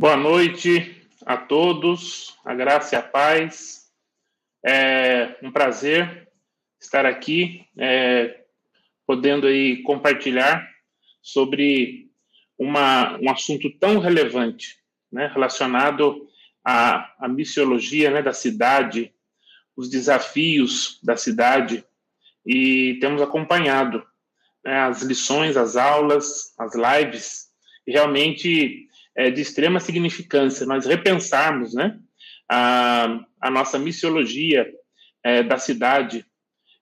Boa noite a todos, a graça e a paz. É um prazer estar aqui, é, podendo aí compartilhar sobre uma, um assunto tão relevante, né, relacionado à, à missiologia né, da cidade, os desafios da cidade, e temos acompanhado né, as lições, as aulas, as lives, e realmente é, de extrema significância nós repensarmos né, a, a nossa missiologia é, da cidade.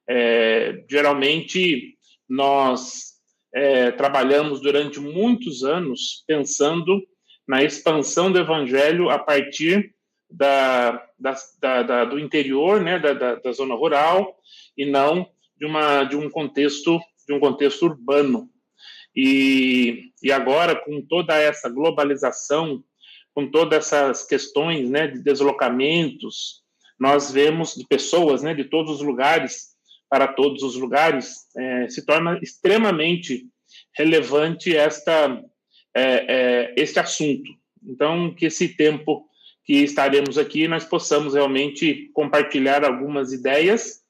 É, geralmente, nós é, trabalhamos durante muitos anos pensando na expansão do evangelho a partir da, da, da, da do interior, né, da, zona rural, e não de, uma, de um contexto de um contexto urbano. E, e agora, com toda essa globalização, com todas essas questões né, de deslocamentos, nós vemos de pessoas né, de todos os lugares para todos os lugares, é, se torna extremamente relevante esta, é, é, este assunto. Então, que esse tempo que estaremos aqui, nós possamos realmente compartilhar algumas ideias,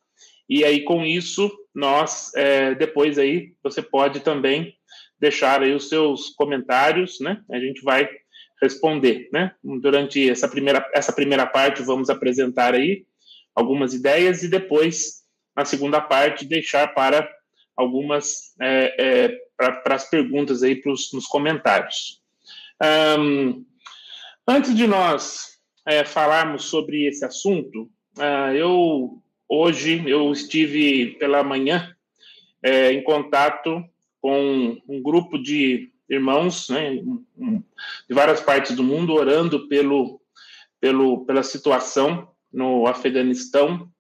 e aí, com isso, nós, é, depois aí, você pode também deixar aí os seus comentários, né? A gente vai responder, né? Durante essa primeira, essa primeira parte, vamos apresentar aí algumas ideias e depois, na segunda parte, deixar para algumas, é, é, para as perguntas aí pros, nos comentários. Um, antes de nós é, falarmos sobre esse assunto, uh, eu, hoje, eu estive pela manhã é, em contato com um grupo de irmãos né, de várias partes do mundo orando pelo, pelo, pela situação no Afeganistão.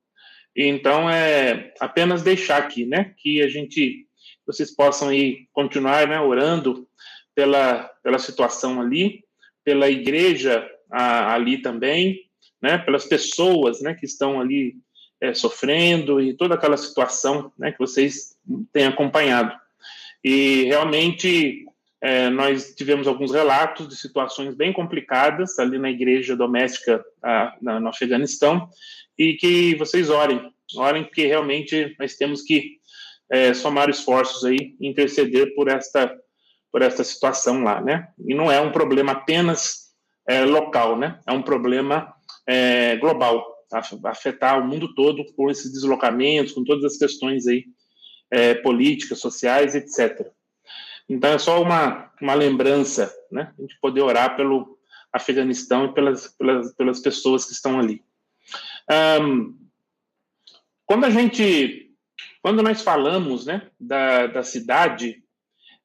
Então é apenas deixar aqui, né, que a gente vocês possam aí continuar, né, orando pela pela situação ali, pela igreja a, ali também, né, pelas pessoas, né, que estão ali é, sofrendo e toda aquela situação, né, que vocês têm acompanhado. E realmente é, nós tivemos alguns relatos de situações bem complicadas ali na igreja doméstica a, na, no Afeganistão e que vocês orem, orem porque realmente nós temos que é, somar esforços aí interceder por esta por esta situação lá, né? E não é um problema apenas é, local, né? É um problema é, global, tá? afetar o mundo todo com esses deslocamentos, com todas as questões aí é, políticas, sociais, etc. Então é só uma, uma lembrança, né? A gente poder orar pelo Afeganistão e pelas, pelas, pelas pessoas que estão ali. Um, quando a gente, quando nós falamos, né, da, da cidade,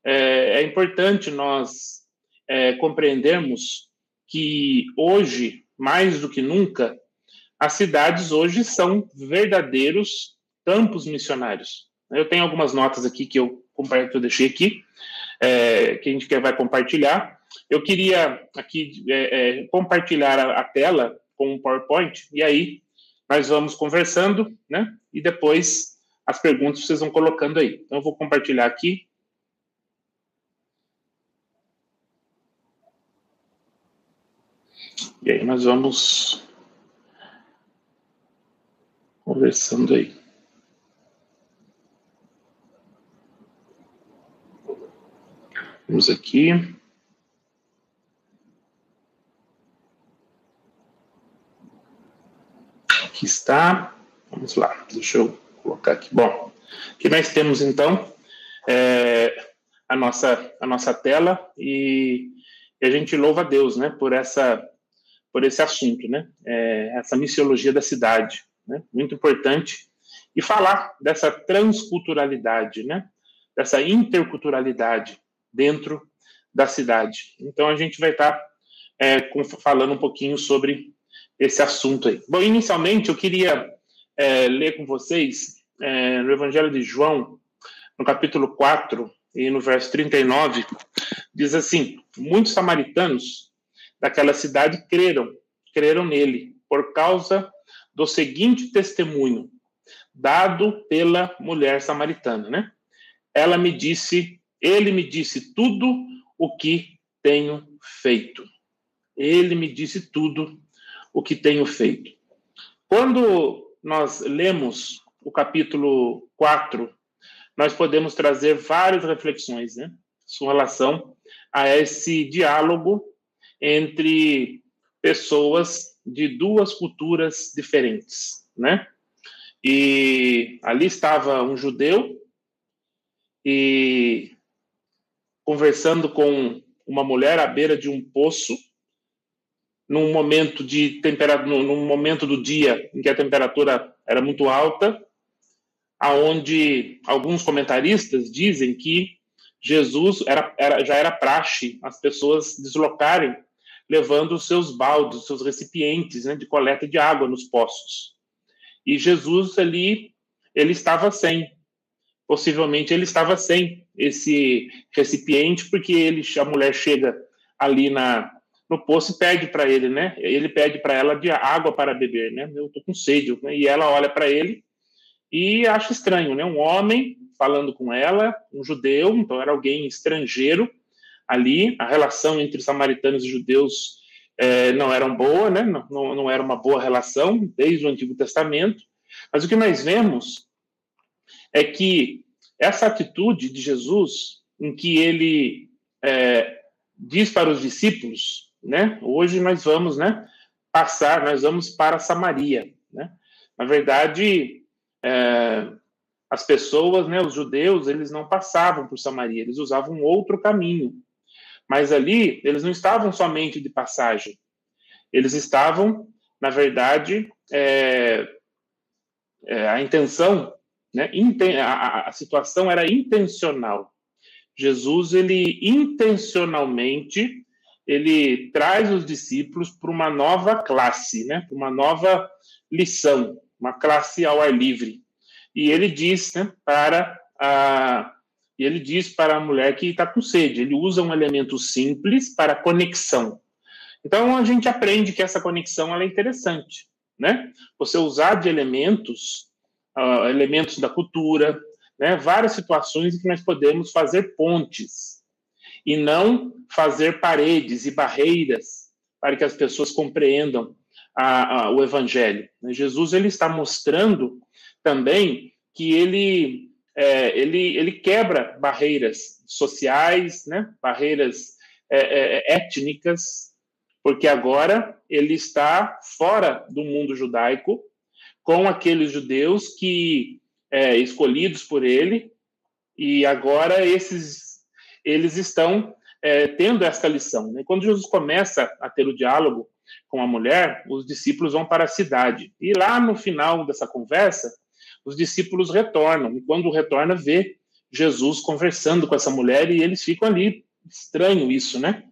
é, é importante nós é, compreendermos que hoje, mais do que nunca, as cidades hoje são verdadeiros campos missionários. Eu tenho algumas notas aqui que eu, que eu deixei aqui, é, que a gente vai compartilhar. Eu queria aqui é, é, compartilhar a, a, tela com um PowerPoint, e aí nós vamos conversando, né? E depois as perguntas vocês vão colocando aí. Então, eu vou compartilhar aqui. E aí nós vamos conversando aí. Vamos aqui. Aqui está. Vamos lá, deixa eu colocar aqui. Bom, aqui nós temos então é, a, nossa, a nossa tela e, e, a gente louva a Deus né, por, essa, por esse assunto, né, é, essa missiologia da cidade. Né, muito importante. E falar dessa transculturalidade, né, dessa interculturalidade dentro da cidade. Então a gente vai estar tá, é, falando um pouquinho sobre esse assunto aí. Bom, inicialmente eu queria é, ler com vocês é, no Evangelho de João, no capítulo 4 e no verso 39, diz assim: Muitos samaritanos daquela cidade creram, creram nele, por causa do seguinte testemunho dado pela mulher samaritana, né? Ela me disse ele me disse tudo o que tenho feito. ele me disse tudo o que tenho feito. Quando nós lemos o capítulo 4, nós podemos trazer várias reflexões, né? Com relação a esse diálogo entre pessoas de duas culturas diferentes, né? E ali estava um judeu e conversando com uma mulher à beira de um poço num momento de temperatura, num momento do dia em que a temperatura era muito alta, aonde alguns comentaristas dizem que Jesus era, era, já era praxe as pessoas deslocarem levando os seus baldes, seus recipientes né, de coleta de água nos poços. E Jesus ali, ele estava sem. Possivelmente ele estava sem esse recipiente, porque ele, a mulher chega ali na, no poço e pede para ele, né? Ele pede para ela de água para beber, né? Eu tô com sede, né? E ela olha para ele e acha estranho, né? Um homem falando com ela, um judeu, então era alguém estrangeiro ali. A relação entre samaritanos e judeus é, não era boa, né? Não, não era uma boa relação desde o Antigo Testamento. Mas o que nós vemos é que essa atitude de Jesus, em que ele é, diz para os discípulos né? Hoje nós vamos, né, passar, nós vamos para Samaria, né? Na verdade, é, as pessoas, né, os judeus, eles não passavam por Samaria, eles usavam outro caminho. Mas ali, eles não estavam somente de passagem. Eles estavam, na verdade, é, é, a intenção, né, a, situação era intencional. Jesus, ele intencionalmente ele traz os discípulos para uma nova classe, né? Para uma nova lição, uma classe ao ar livre. E ele diz, né, para a ele diz para a mulher que está com sede. Ele usa um elemento simples para conexão. Então a gente aprende que essa conexão é interessante, né? Você usar de elementos, uh, elementos da cultura, né? Várias situações em que nós podemos fazer pontes e não fazer paredes e barreiras para que as pessoas compreendam a, a, o evangelho. Jesus ele está mostrando também que ele é, ele, ele quebra barreiras sociais, né? barreiras é, é, étnicas, porque agora ele está fora do mundo judaico, com aqueles judeus que é, escolhidos por ele, e agora esses eles estão é, tendo esta lição. Né? Quando Jesus começa a ter o diálogo com a mulher, os discípulos vão para a cidade. E lá no final dessa conversa, os discípulos retornam. E quando retorna, vê Jesus conversando com essa mulher e eles ficam ali. Estranho isso, né?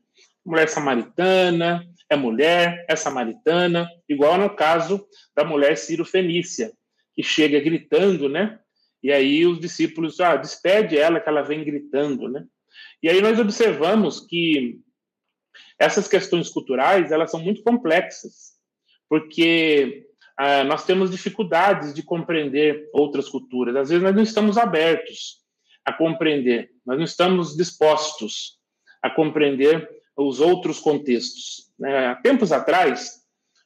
Mulher samaritana, é mulher, é samaritana, igual no caso da mulher Ciro Fenícia, que chega gritando, né? E aí os discípulos, ah, despede ela que ela vem gritando, né? E aí nós observamos que essas questões culturais elas são muito complexas, porque ah, nós temos dificuldades de compreender outras culturas. Às vezes nós não estamos abertos a compreender, nós não estamos dispostos a compreender os outros contextos. Né? Há tempos atrás,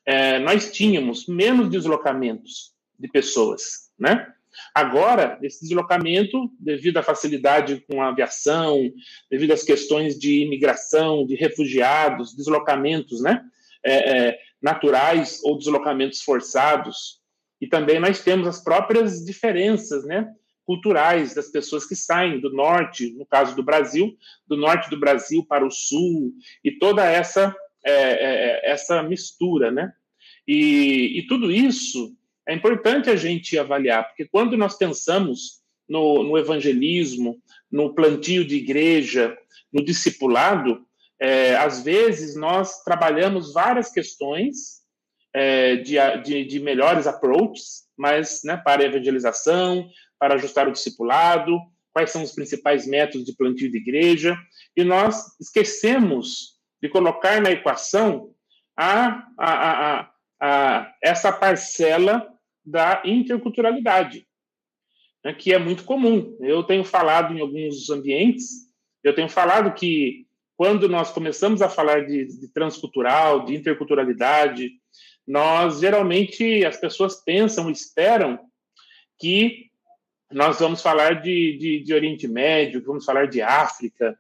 eh, nós tínhamos menos deslocamentos de pessoas, né? Agora, esse deslocamento, devido à facilidade com a aviação, devido às questões de imigração, de refugiados, deslocamentos né, é, é, naturais ou deslocamentos forçados, e também nós temos as próprias diferenças né, culturais das pessoas que saem do norte, no caso do Brasil, do norte do Brasil para o sul, e toda essa, é, é essa mistura. Né? E, e tudo isso é importante a gente avaliar, porque quando nós pensamos no, no evangelismo, no plantio de igreja, no discipulado, é, às vezes nós trabalhamos várias questões é, de, de, de, melhores approaches, mas né, para a evangelização, para ajustar o discipulado, quais são os principais métodos de plantio de igreja, e nós esquecemos de colocar na equação a, a, a, a essa parcela da interculturalidade, né, que é muito comum. Eu tenho falado em alguns ambientes, eu tenho falado que quando nós começamos a falar de, de transcultural, de interculturalidade, nós geralmente as pessoas pensam, esperam que nós vamos falar de, de, de Oriente Médio, vamos falar de África,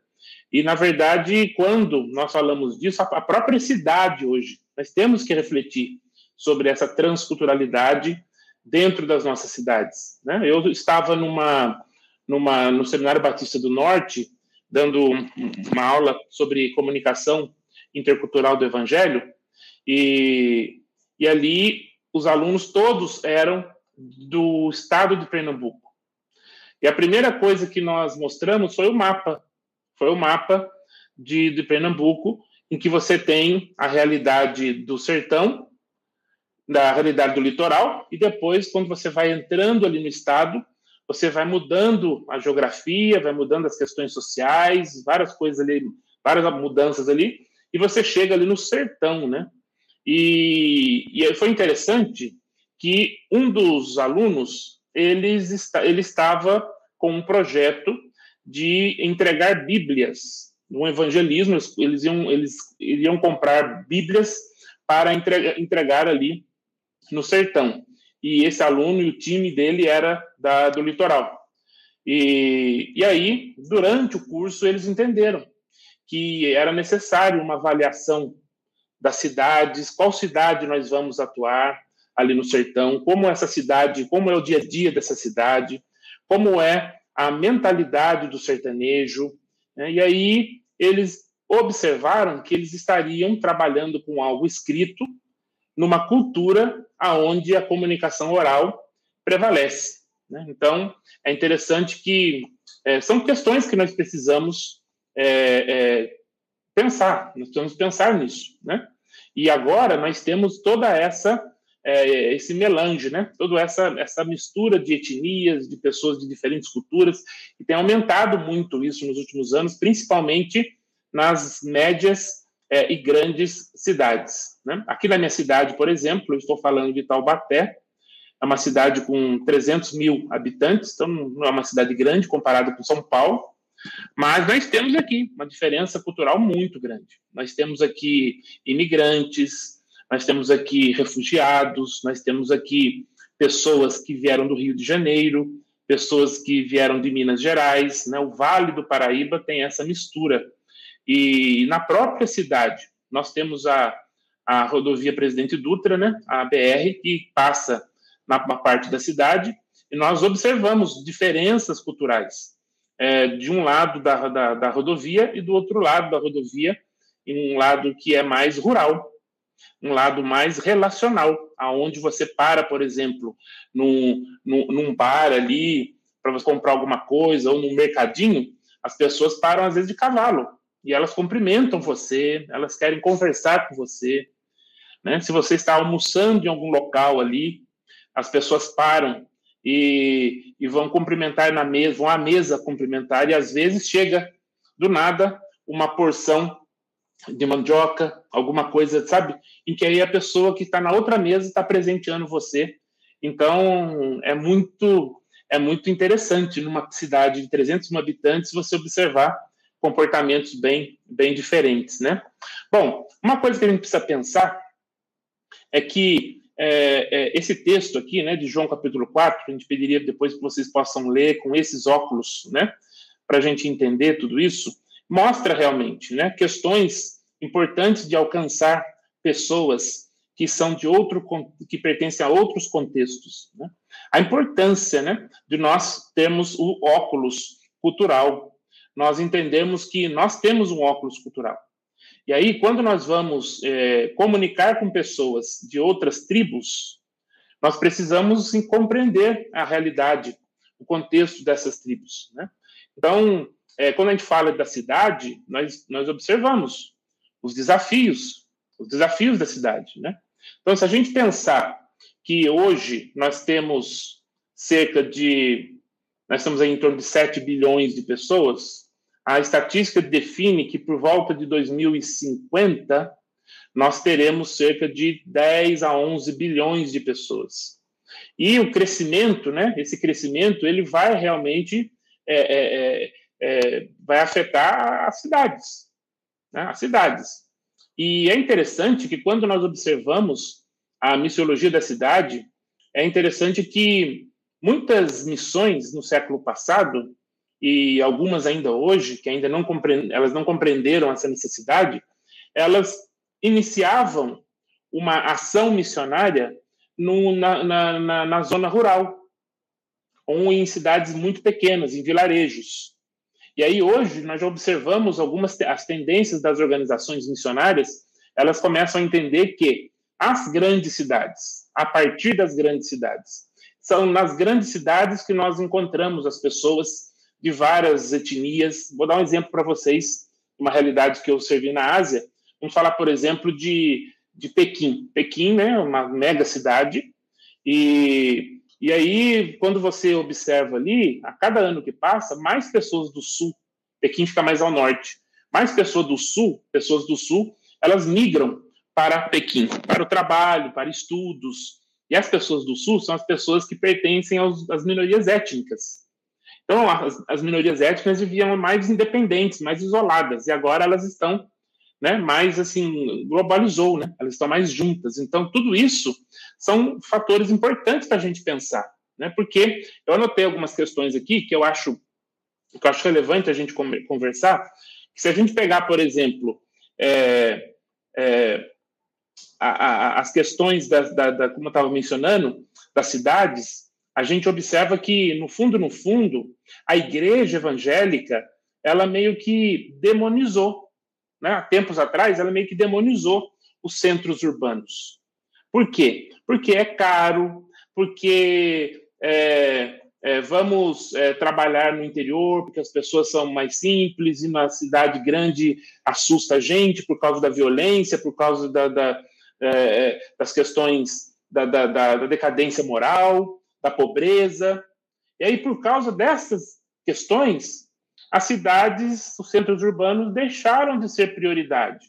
e, na verdade, quando nós falamos disso, a própria cidade hoje, nós temos que refletir sobre essa transculturalidade dentro das nossas cidades. Né? Eu estava numa, numa, no Seminário Batista do Norte, dando uma aula sobre comunicação intercultural do Evangelho, e, e ali os alunos todos eram do estado de Pernambuco. E a primeira coisa que nós mostramos foi o mapa foi o mapa de, de Pernambuco, em que você tem a realidade do sertão, da realidade do litoral, e depois, quando você vai entrando ali no estado, você vai mudando a geografia, vai mudando as questões sociais, várias coisas ali, várias mudanças ali, e você chega ali no sertão, né? E, e foi interessante que um dos alunos, eles, ele estava com um projeto de entregar Bíblias. No evangelismo, eles iam, eles iriam comprar Bíblias para entregar, entregar ali no sertão. E esse aluno e o time dele era da, do litoral. E, e aí, durante o curso, eles entenderam que era necessário uma avaliação das cidades, qual cidade nós vamos atuar ali no sertão, como essa cidade, como é o dia a dia dessa cidade, como é a mentalidade do sertanejo, né? e aí eles observaram que eles estariam trabalhando com algo escrito numa cultura aonde a comunicação oral prevalece. Né? Então, é interessante que é, são questões que nós precisamos é, é, pensar, nós precisamos pensar nisso. Né? E agora nós temos toda essa é, esse melange, né? Toda essa, essa mistura de etnias, de pessoas de diferentes culturas, e tem aumentado muito isso nos últimos anos, principalmente nas médias é, e grandes cidades. Né? Aqui na minha cidade, por exemplo, eu estou falando de Taubaté, é uma cidade com 300 mil habitantes, então não é uma cidade grande comparada com São Paulo, mas nós temos aqui uma diferença cultural muito grande. Nós temos aqui imigrantes, nós temos aqui refugiados, nós temos aqui pessoas que vieram do Rio de Janeiro, pessoas que vieram de Minas Gerais, né? O Vale do Paraíba tem essa mistura. E na própria cidade, nós temos a, a rodovia Presidente Dutra, né? A BR, que passa na, parte da cidade, e nós observamos diferenças culturais. É, de um lado da, da, da rodovia e do outro lado da rodovia, em um lado que é mais rural, um lado mais relacional, aonde você para, por exemplo, num, num, num bar ali para você comprar alguma coisa ou num mercadinho, as pessoas param às vezes de cavalo e elas cumprimentam você, elas querem conversar com você. Né? Se você está almoçando em algum local ali, as pessoas param e, e vão cumprimentar na mesa, vão à mesa cumprimentar, e às vezes chega do nada uma porção de mandioca, alguma coisa, sabe? Em que aí a pessoa que está na outra mesa está presenteando você. Então, é muito é muito interessante numa cidade de 300 mil habitantes você observar comportamentos bem bem diferentes, né? Bom, uma coisa que a gente precisa pensar é que é, é, esse texto aqui, né, de João capítulo 4, a gente pediria depois que vocês possam ler com esses óculos, né, para a gente entender tudo isso, mostra realmente né, questões importantes de alcançar pessoas que são de outro que pertencem a outros contextos. Né? A importância né, de nós termos o óculos cultural. Nós entendemos que nós temos um óculos cultural. E aí, quando nós vamos é, comunicar com pessoas de outras tribos, nós precisamos sim, compreender a realidade, o contexto dessas tribos. Né? Então, é, quando a gente fala da cidade, nós, nós observamos os desafios, os desafios da cidade, né? Então, se a gente pensar que hoje nós temos cerca de, nós estamos em torno de 7 bilhões de pessoas, a estatística define que por volta de 2050 nós teremos cerca de 10 a 11 bilhões de pessoas. E o crescimento, né? Esse crescimento ele vai realmente é, é, é vai afetar as cidades. né, as cidades. E é interessante que quando nós observamos a missiologia da cidade, é interessante que muitas missões no século passado e algumas ainda hoje que ainda não elas não compreenderam essa necessidade, elas iniciavam uma ação missionária no, na, na, na, na zona rural ou em cidades muito pequenas, em vilarejos. E aí hoje nós já observamos algumas as tendências das organizações missionárias, elas começam a entender que as grandes cidades, a partir das grandes cidades, são nas grandes cidades que nós encontramos as pessoas de várias etnias. Vou dar um exemplo para vocês, uma realidade que eu servi na Ásia. Vamos falar, por exemplo, de, de Pequim. Pequim, né, uma mega cidade, e e aí, quando você observa ali, a cada ano que passa, mais pessoas do sul, Pequim fica mais ao norte, mais pessoas do sul, pessoas do sul, elas migram para Pequim, para o trabalho, para estudos. E as pessoas do sul são as pessoas que pertencem aos, às minorias étnicas. Então, as, as minorias étnicas viviam mais independentes, mais isoladas, e agora elas estão né, mais assim, globalizou, né? Elas estão mais juntas. Então, tudo isso são fatores importantes para a gente pensar, né? Porque eu anotei algumas questões aqui que eu acho que eu acho relevante a gente conversar. Se a gente pegar, por exemplo, é, é, a, a, as questões da, da, da como eu estava mencionando, das cidades, a gente observa que no fundo, no fundo, a igreja evangélica ela meio que demonizou né, há tempos atrás, ela meio que demonizou os centros urbanos. Por quê? Porque é caro, porque é, é, vamos é, trabalhar no interior, porque as pessoas são mais simples, e na cidade grande assusta a gente por causa da violência, por causa da, da, é, é, das questões da, da decadência moral, da pobreza. E aí, por causa dessas questões, as cidades, os centros urbanos deixaram de ser prioridade.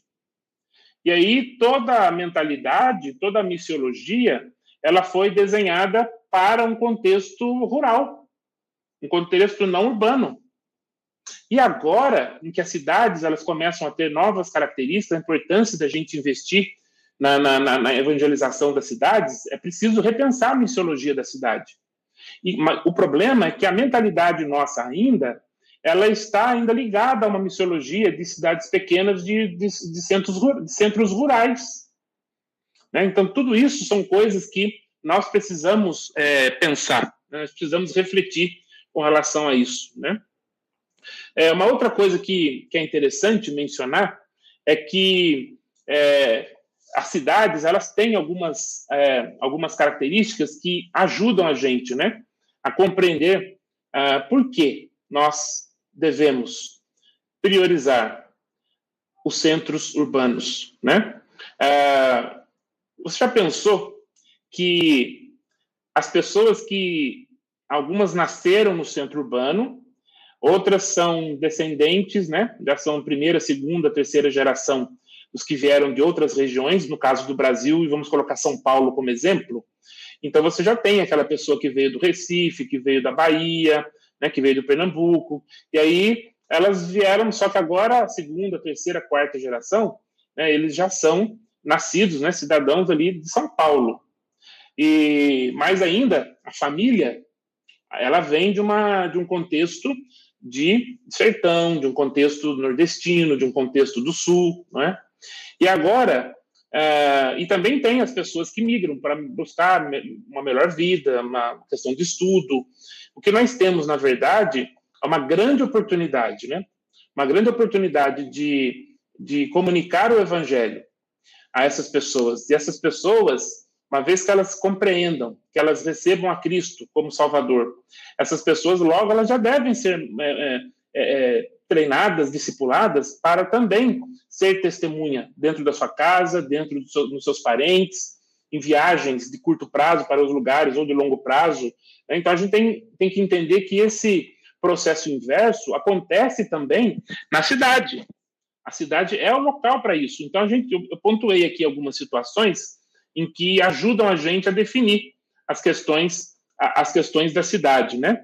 E aí toda a mentalidade, toda a missiologia, ela foi desenhada para um contexto rural, um contexto não urbano. E agora, em que as cidades elas começam a ter novas características, a importância da gente investir na, na, na evangelização das cidades, é preciso repensar a missiologia da cidade. E, o problema é que a mentalidade nossa ainda ela está ainda ligada a uma missiologia de cidades pequenas, de, de, de centros, de centros rurais. Né? Então, tudo isso são coisas que nós precisamos é, pensar, né? nós precisamos refletir com relação a isso. Né? É, uma outra coisa que, que é interessante mencionar é que é, as cidades elas têm algumas, é, algumas características que ajudam a gente né, a compreender uh, por que nós devemos priorizar os centros urbanos, né? Ah, você já pensou que as pessoas que algumas nasceram no centro urbano, outras são descendentes, né? Já são primeira, segunda, terceira geração dos que vieram de outras regiões, no caso do Brasil, e vamos colocar São Paulo como exemplo. Então você já tem aquela pessoa que veio do Recife, que veio da Bahia, né, que veio do Pernambuco. E aí elas vieram, só que agora segunda, terceira, quarta geração, né, eles já são nascidos, né, cidadãos ali de São Paulo. E mais ainda, a família, ela vem de uma de um contexto de sertão, de um contexto nordestino, de um contexto do sul, não é? E agora, uh, e também tem as pessoas que migram para buscar uma melhor vida, uma questão de estudo, o que nós temos, na verdade, é uma grande oportunidade, né? Uma grande oportunidade de, de comunicar o evangelho a essas pessoas. E essas pessoas, uma vez que elas compreendam, que elas recebam a Cristo como Salvador, essas pessoas logo elas já devem ser é, é, é, treinadas, discipuladas, para também ser testemunha dentro da sua casa, dentro do seu, dos seus parentes, em viagens de curto prazo para os lugares ou de longo prazo. Né? Então, a gente tem, tem que entender que esse processo inverso acontece também na cidade. A cidade é o local para isso. Então, a gente, eu pontuei aqui algumas situações em que ajudam a gente a definir as questões, as questões da cidade, né?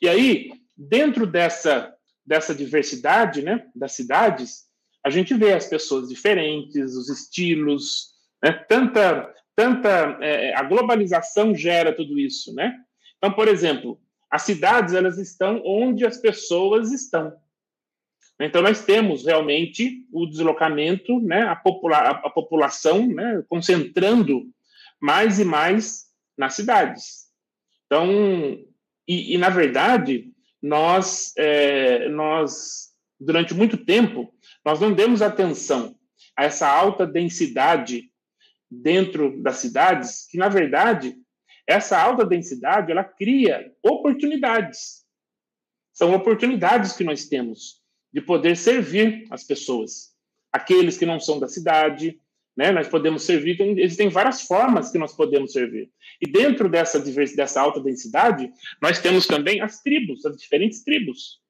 E aí, dentro dessa, dessa diversidade, né, das cidades, a gente vê as pessoas diferentes, os estilos, né? tanta, tanta é, a globalização gera tudo isso, né? Então, por exemplo, as cidades elas estão onde as pessoas estão. Então, nós temos realmente o deslocamento, né, a, popula a população né, concentrando mais e mais nas cidades. Então, e, e na verdade, nós, é, nós, durante muito tempo, nós não demos atenção a essa alta densidade dentro das cidades, que, na verdade, essa alta densidade, ela cria oportunidades. São oportunidades que nós temos de poder servir as pessoas. Aqueles que não são da cidade, né? Nós podemos servir, existem várias formas que nós podemos servir. E dentro dessa dessa alta densidade, nós temos também as tribos, as diferentes tribos.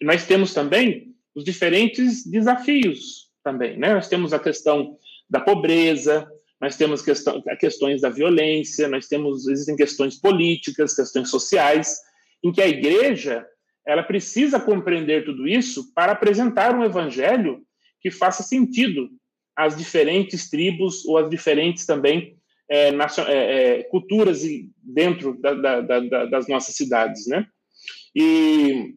E nós temos também os diferentes desafios também, né? Nós temos a questão da pobreza, nós temos questão, questões da violência, nós temos existem questões políticas, questões sociais, em que a igreja ela precisa compreender tudo isso para apresentar um evangelho que faça sentido às diferentes tribos ou às diferentes também é, é, é, culturas dentro da, da, da, das nossas cidades, né? E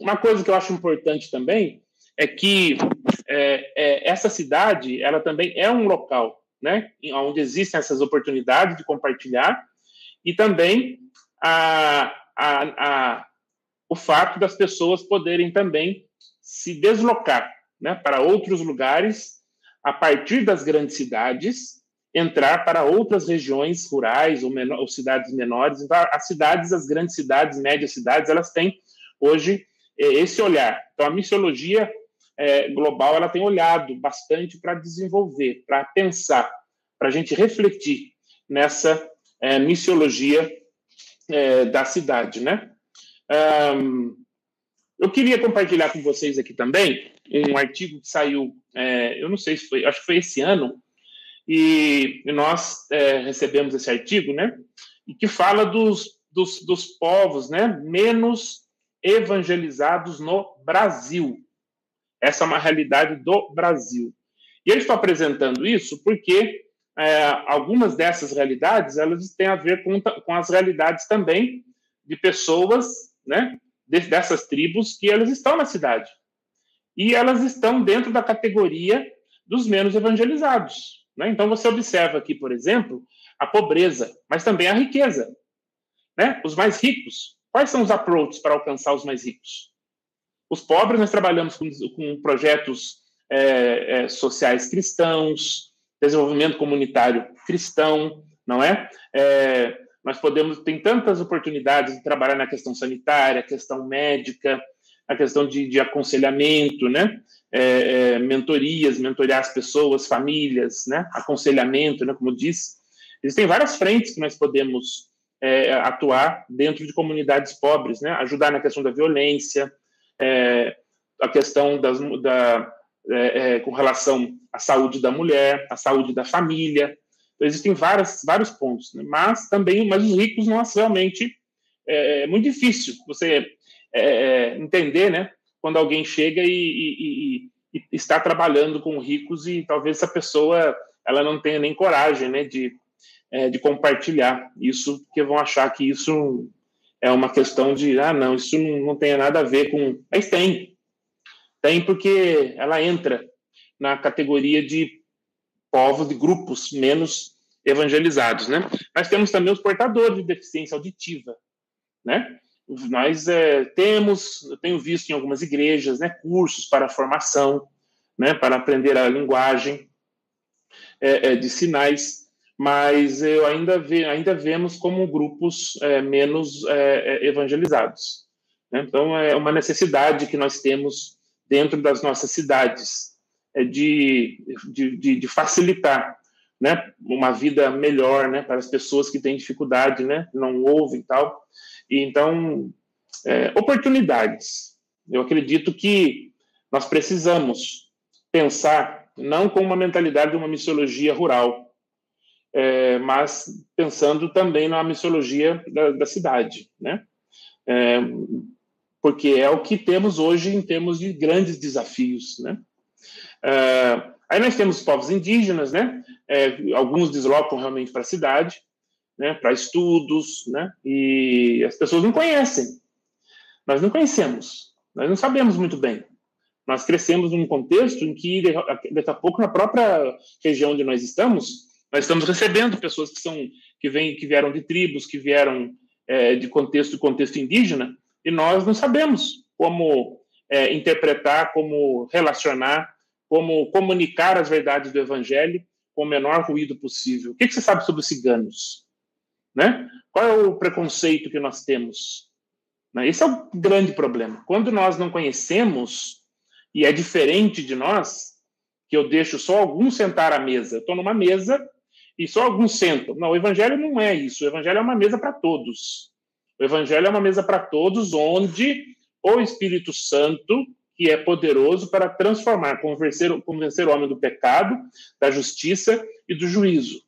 uma coisa que eu acho importante também é que é, é, essa cidade, ela também é um local né, onde existem essas oportunidades de compartilhar, e também a, a, a, o fato das pessoas poderem também se deslocar né, para outros lugares a partir das grandes cidades, entrar para outras regiões rurais ou, menor, ou cidades menores. Então, as cidades, as grandes cidades, médias cidades, elas têm hoje esse olhar. Então, a missiologia é, global ela tem olhado bastante para desenvolver, para pensar, para a gente refletir nessa é, missiologia é, da cidade, né? Um, eu queria compartilhar com vocês aqui também um artigo que saiu, é, eu não sei se foi, acho que foi esse ano, e nós é, recebemos esse artigo, né? E que fala dos, dos, dos povos, né? Menos evangelizados no Brasil. Essa é uma realidade do Brasil. E eu estou apresentando isso porque é, algumas dessas realidades elas têm a ver com, com as realidades também de pessoas, né, dessas tribos que elas estão na cidade. E elas estão dentro da categoria dos menos evangelizados. Né? Então você observa aqui, por exemplo, a pobreza, mas também a riqueza. Né? Os mais ricos. Quais são os approaches para alcançar os mais ricos? Os pobres, nós trabalhamos com, com projetos é, é, sociais cristãos, desenvolvimento comunitário cristão, não é? é? Nós podemos, tem tantas oportunidades de trabalhar na questão sanitária, questão médica, a questão de, de aconselhamento, né? É, é, mentorias, mentorear as pessoas, famílias, né? Aconselhamento, né? Como disse, existem várias frentes que nós podemos é, atuar dentro de comunidades pobres, né? Ajudar na questão da violência, é, a questão das, da, é, é, com relação à saúde da mulher, à saúde da família. Então, existem várias, vários pontos, né? mas também, mas os ricos não realmente é muito difícil você é, é, entender, né? Quando alguém chega e, e, e, está trabalhando com ricos e talvez essa pessoa ela não tenha nem coragem, né? De, de compartilhar isso, porque vão achar que isso é uma questão de, ah, não, isso não, não tem nada a ver com. Mas tem. Tem porque ela entra na categoria de povos, de grupos menos evangelizados, né? Nós temos também os portadores de deficiência auditiva, né? Nós é, temos, eu tenho visto em algumas igrejas, né, cursos para formação, né, para aprender a linguagem é, é, de sinais, mas eu ainda, ve, ainda vemos como grupos é, menos é, é, evangelizados. Né? Então, é uma necessidade que nós temos dentro das nossas cidades de, de, de, de facilitar né, uma vida melhor né, para as pessoas que têm dificuldade, né, não ouvem e tal. E, então, é, oportunidades. Eu acredito que nós precisamos pensar não com uma mentalidade de uma missiologia rural, é, mas pensando também na missiologia da, da cidade, né? É, porque é o que temos hoje em termos de grandes desafios, né? Uh, aí nós temos os povos indígenas, né? É, alguns deslocam realmente para a cidade, né? Para estudos, né? E as pessoas não conhecem. Nós não conhecemos. Nós não sabemos muito bem. Nós crescemos num contexto em que, daqui a pouco, na própria região onde nós estamos, nós estamos recebendo pessoas que são que vêm, que vieram de tribos, que vieram é, de contexto contexto indígena, e nós não sabemos como é, interpretar, como relacionar, como comunicar as verdades do Evangelho com o menor ruído possível. O que, você sabe sobre os ciganos? Né? Qual é o preconceito que nós temos? Né? Esse é o grande problema. Quando nós não conhecemos e é diferente de nós, que eu deixo só alguns sentar à mesa. Estou numa mesa e só alguns sentam. Não, o evangelho não é isso. O evangelho é uma mesa para todos. O evangelho é uma mesa para todos, onde o Espírito Santo, que é poderoso para transformar, convencer, convencer o homem do pecado, da justiça e do juízo.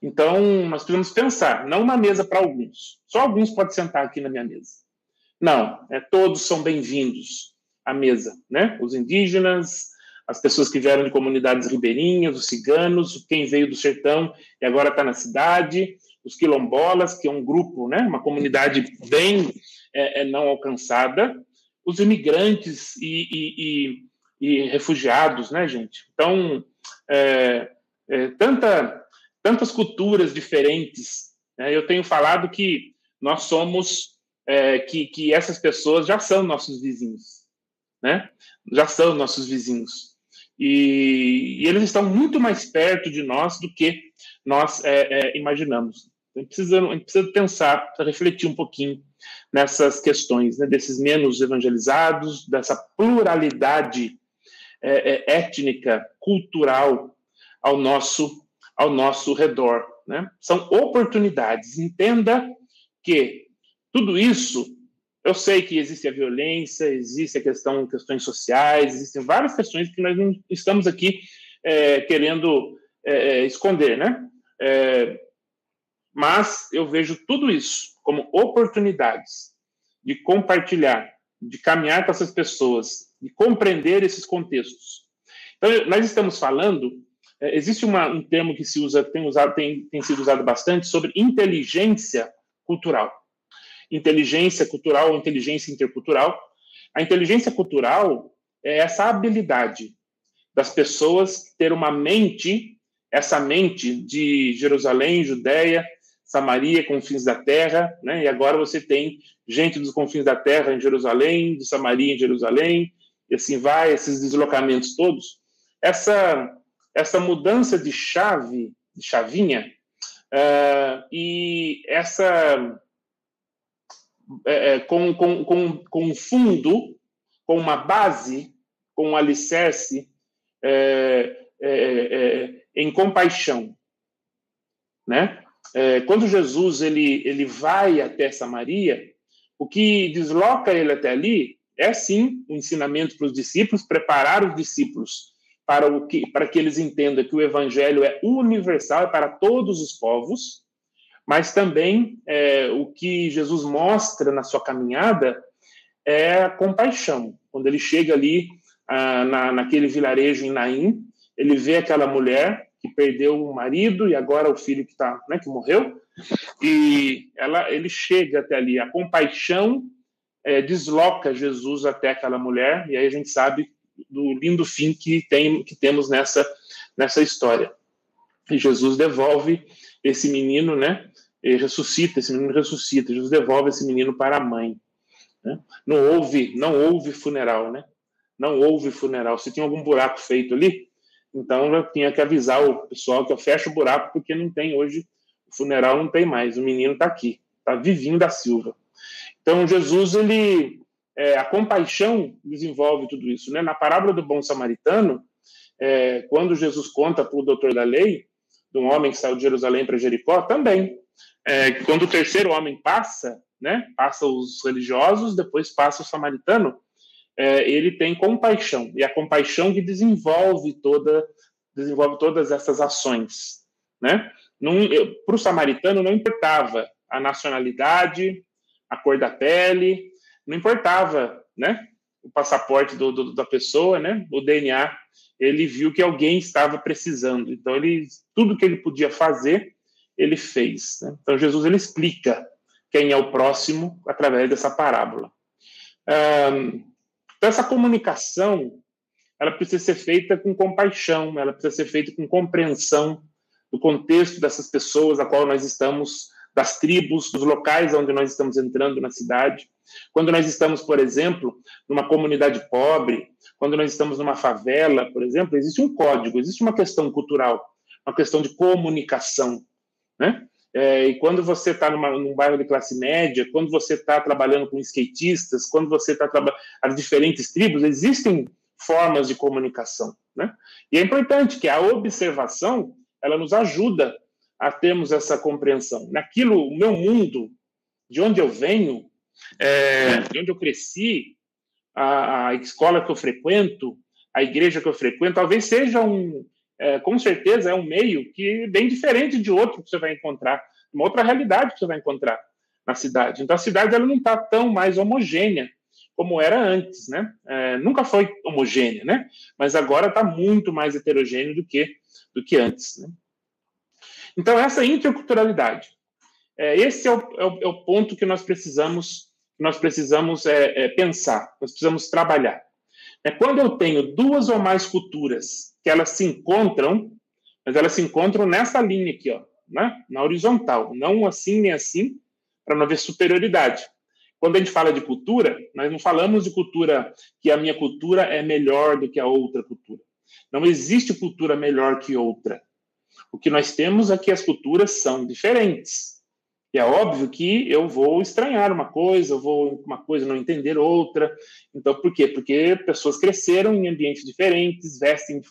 Então, nós precisamos pensar, não uma mesa para alguns. Só alguns podem sentar aqui na minha mesa. Não, é, todos são bem-vindos à mesa, né? Os indígenas, as pessoas que vieram de comunidades ribeirinhas, os ciganos, quem veio do sertão e agora está na cidade, os quilombolas, que é um grupo, né, uma comunidade bem é, é não alcançada, os imigrantes e, e, e, e, refugiados, né, gente? Então, é, é, tanta, tantas culturas diferentes. Né? Eu tenho falado que nós somos, é, que, que essas pessoas já são nossos vizinhos, né? Já são nossos vizinhos. E, e eles estão muito mais perto de nós do que nós é, é, imaginamos. A gente, precisa, a gente precisa pensar, refletir um pouquinho nessas questões, né, desses menos evangelizados, dessa pluralidade é, é, étnica, cultural ao nosso, ao nosso redor. Né? São oportunidades. Entenda que tudo isso, eu sei que existe a violência, existe a questão, questões sociais, existem várias questões que nós não estamos aqui é, querendo é, é, esconder, né? Mas eu vejo tudo isso como oportunidades de compartilhar, de caminhar com essas pessoas, de compreender esses contextos. Então, nós estamos falando, é, existe uma, um termo que se usa, tem, usado, tem, tem sido usado bastante sobre inteligência cultural. Inteligência cultural ou inteligência intercultural. A inteligência cultural é essa habilidade das pessoas ter uma mente, essa mente de Jerusalém, Judéia, Samaria, confins da terra, né? E agora você tem gente dos confins da terra em Jerusalém, de Samaria em Jerusalém, e assim vai, esses deslocamentos todos. Essa essa mudança de chave, de chavinha, uh, e essa é, com, com, com, com um fundo, com uma base, com um alicerce é, é, em compaixão, né? É, quando Jesus ele, ele vai até Samaria, o que desloca ele até ali é sim o um ensinamento para os discípulos, preparar os discípulos para, o que, para que eles entendam que o evangelho é universal, é para todos os povos, mas também é, o que Jesus mostra na sua caminhada é a compaixão. Quando ele chega ali ah, na, naquele vilarejo em Naim, ele vê aquela mulher que perdeu o marido e agora o filho que tá, né, que morreu. E ela, ele chega até ali. A compaixão é, desloca Jesus até aquela mulher e aí a gente sabe do lindo fim que tem que temos nessa nessa história. E Jesus devolve esse menino, né? E ressuscita esse menino ressuscita. Jesus devolve esse menino para a mãe. Né? Não houve não houve funeral, né? Não houve funeral. Se tinha algum buraco feito ali, então eu tinha que avisar o pessoal que eu fecho o buraco porque não tem hoje, o funeral não tem mais, o menino está aqui, está vivinho da Silva. Então Jesus, ele, é, a compaixão desenvolve tudo isso. Né? Na parábola do bom samaritano, é, quando Jesus conta para o doutor da lei, de um homem que saiu de Jerusalém para Jericó, também. É, quando o terceiro homem passa, né, passa os religiosos, depois passa o samaritano, é, ele tem compaixão e a compaixão que desenvolve toda desenvolve todas essas ações, né? Para o samaritano não importava a nacionalidade, a cor da pele, não importava, né? o passaporte do, do, da pessoa, né, o DNA, ele viu que alguém estava precisando. Então, ele, tudo que ele podia fazer, ele fez. Né? Então, Jesus ele explica quem é o próximo através dessa parábola. Um, então, essa comunicação, ela precisa ser feita com compaixão, ela precisa ser feita com compreensão do contexto dessas pessoas a qual nós estamos, das tribos, dos locais onde nós estamos entrando na cidade. Quando nós estamos, por exemplo, numa comunidade pobre, quando nós estamos numa favela, por exemplo, existe um código, existe uma questão cultural, uma questão de comunicação, né? É, e quando você está num bairro de classe média, quando você está trabalhando com skatistas, quando você está trabalhando as diferentes tribos, existem formas de comunicação, né? E é importante que a observação ela nos ajuda a termos essa compreensão. Naquilo, o meu mundo, de onde eu venho, é, de onde eu cresci, a, a, escola que eu frequento, a igreja que eu frequento, talvez seja um, é, com certeza, é um meio que é bem diferente de outro que você vai encontrar, uma outra realidade que você vai encontrar na cidade. Então, a cidade ela não está tão mais homogênea como era antes, né? É, nunca foi homogênea, né? Mas agora está muito mais heterogêneo do que do que antes. Né? Então, essa interculturalidade, é, esse é o, é, o, é ponto que nós precisamos, nós precisamos é, é, pensar, nós precisamos trabalhar. É quando eu tenho duas ou mais culturas que elas se encontram, mas elas se encontram nessa linha aqui, ó, né? na horizontal, não assim nem assim, para não haver superioridade. Quando a gente fala de cultura, nós não falamos de cultura que a minha cultura é melhor do que a outra cultura. Não existe cultura melhor que outra. O que nós temos é que as culturas são diferentes. E é óbvio que eu vou estranhar uma coisa, eu vou uma coisa não entender outra. Então, por quê? Porque pessoas cresceram em ambientes diferentes, vestem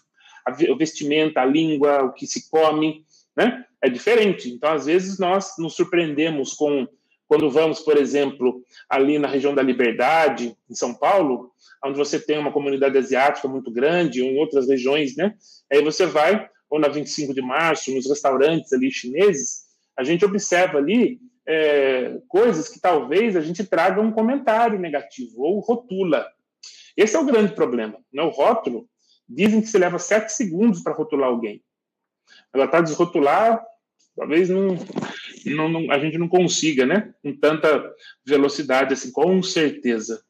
a vestimenta, a língua, o que se come, né? É diferente. Então, às vezes nós nos surpreendemos com quando vamos, por exemplo, ali na região da Liberdade, em São Paulo, onde você tem uma comunidade asiática muito grande, ou em outras regiões, né? Aí você vai, ou na 25 de março, nos restaurantes ali chineses, a gente observa ali é, coisas que talvez a gente traga um comentário negativo, ou rotula. Esse é o grande problema. Né? O rótulo, dizem que se leva sete segundos para rotular alguém. Ela está desrotular, talvez não, não, não, a gente não consiga, né? Com tanta velocidade, assim, com certeza.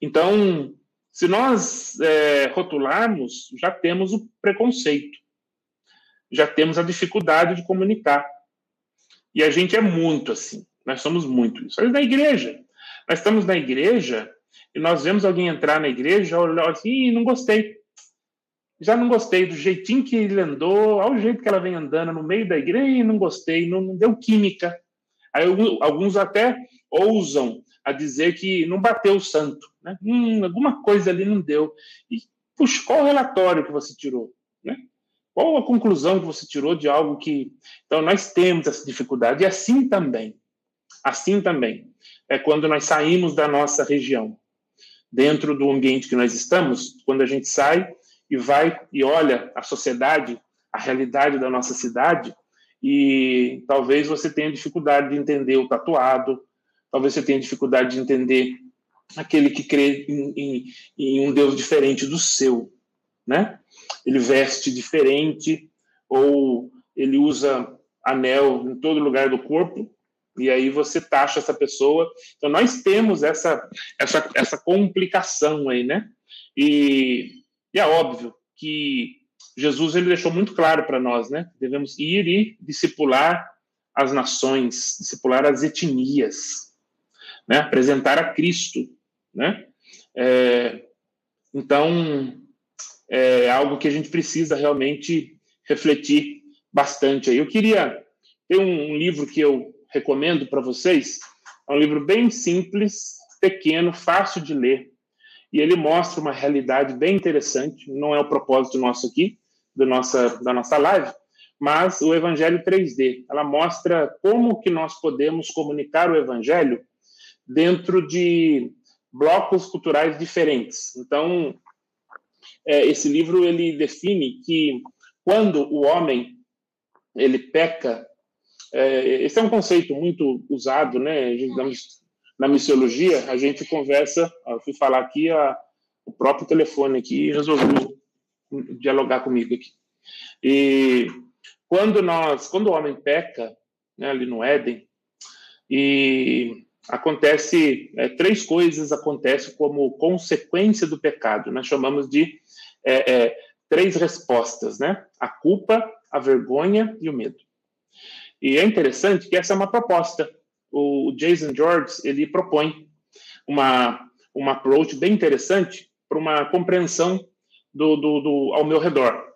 Então, se nós é, rotularmos, já temos o preconceito, já temos a dificuldade de comunicar. E a gente é muito assim, nós somos muito isso. Mas na igreja, nós estamos na igreja e nós vemos alguém entrar na igreja, olhar assim, não gostei. Já não gostei do jeitinho que ele andou, ao jeito que ela vem andando no meio da igreja, não gostei, não, não deu química. Aí alguns até ousam a dizer que não bateu o santo. Né? Hum, alguma coisa ali não deu. E, puxa, qual o relatório que você tirou? Né? Qual a conclusão que você tirou de algo que. Então, nós temos essa dificuldade, e assim também. Assim também. É quando nós saímos da nossa região, dentro do ambiente que nós estamos, quando a gente sai e vai e olha a sociedade, a realidade da nossa cidade, e talvez você tenha dificuldade de entender o tatuado, talvez você tenha dificuldade de entender aquele que crê em, em, em, um Deus diferente do seu, né? Ele veste diferente ou ele usa anel em todo lugar do corpo e aí você taxa essa pessoa. Então nós temos essa essa essa complicação aí, né? E, e é óbvio que Jesus ele deixou muito claro para nós, né? Devemos ir e discipular as nações, discipular as etnias, né? Apresentar a Cristo né? É, então, é algo que a gente precisa realmente refletir bastante. Aí. Eu queria ter um, um livro que eu recomendo para vocês, é um livro bem simples, pequeno, fácil de ler, e ele mostra uma realidade bem interessante, não é o propósito nosso aqui, do nossa, da nossa live, mas o Evangelho 3D. Ela mostra como que nós podemos comunicar o Evangelho dentro de blocos culturais diferentes. Então, é, esse livro ele define que quando o homem ele peca, é, esse é um conceito muito usado, né? Digamos, na missiologia, a gente conversa, eu fui falar aqui, a, o próprio telefone aqui resolveu dialogar comigo aqui. E quando nós, quando o homem peca, né, ali no Éden, e acontece é, três coisas acontecem como consequência do pecado. Nós chamamos de é, é, três respostas, né? A culpa, a vergonha e o medo. E é interessante que essa é uma proposta. O Jason George ele propõe uma uma approach bem interessante para uma compreensão do, do, do, ao meu redor.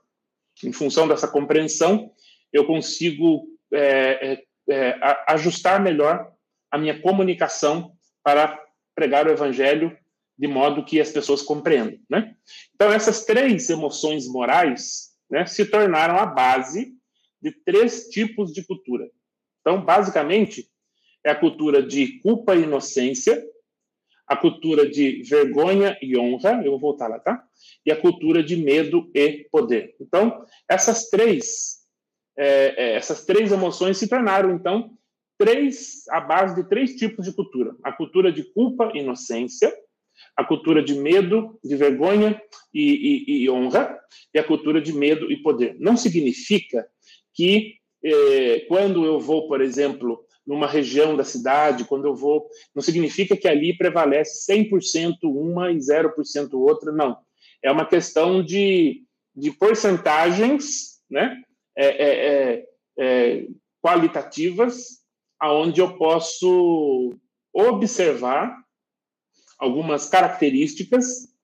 Em função dessa compreensão, eu consigo é, é, é ajustar melhor a minha comunicação para pregar o evangelho de modo que as pessoas compreendam, né? Então essas três emoções morais, né, se tornaram a base de três tipos de cultura. Então, basicamente, é a cultura de culpa e inocência, a cultura de vergonha e honra, eu vou voltar lá, tá? E a cultura de medo e poder. Então, essas três, é, é, essas três emoções se tornaram, então, três, a base de três tipos de cultura: a cultura de culpa e inocência, a cultura de medo, de vergonha e, e, e honra, e a cultura de medo e poder. Não significa que eh, quando eu vou, por exemplo, numa região da cidade, quando eu vou, não significa que ali prevalece 100% uma e 0% outra, não. É uma questão de, de porcentagens né, é, é, é, é qualitativas, aonde eu posso observar algumas características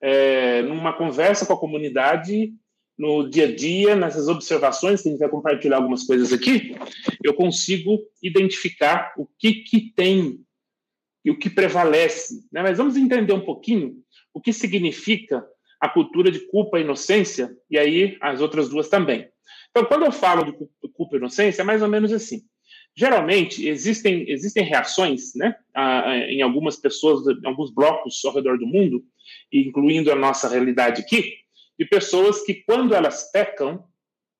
é, numa conversa com a comunidade no dia a dia, nessas observações, que a gente vai compartilhar algumas coisas aqui, eu consigo identificar o que, que tem e o que prevalece. Né? Mas vamos entender um pouquinho o que significa a cultura de culpa e inocência, e aí as outras duas também. Então, quando eu falo de culpa e inocência, é mais ou menos assim. Geralmente, existem, existem reações né, em algumas pessoas, em alguns blocos ao redor do mundo, incluindo a nossa realidade aqui, de pessoas que, quando elas pecam,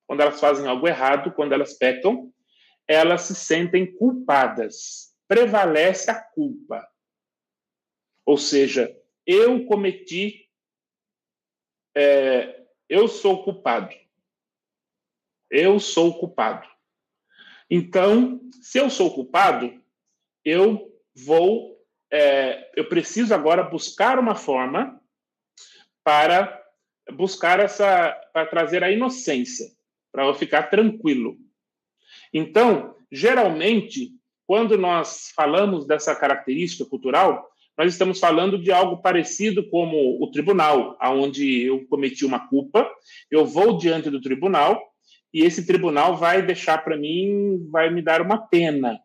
quando elas fazem algo errado, quando elas pecam, elas se sentem culpadas. Prevalece a culpa. Ou seja, eu cometi, é, eu sou culpado. Eu sou culpado. Então, se eu sou culpado, eu vou, é, eu preciso agora buscar uma forma para buscar essa, para trazer a inocência, para eu ficar tranquilo. Então, geralmente, quando nós falamos dessa característica cultural, nós estamos falando de algo parecido como o tribunal, aonde eu cometi uma culpa, eu vou diante do tribunal e esse tribunal vai deixar para mim, vai me dar uma pena.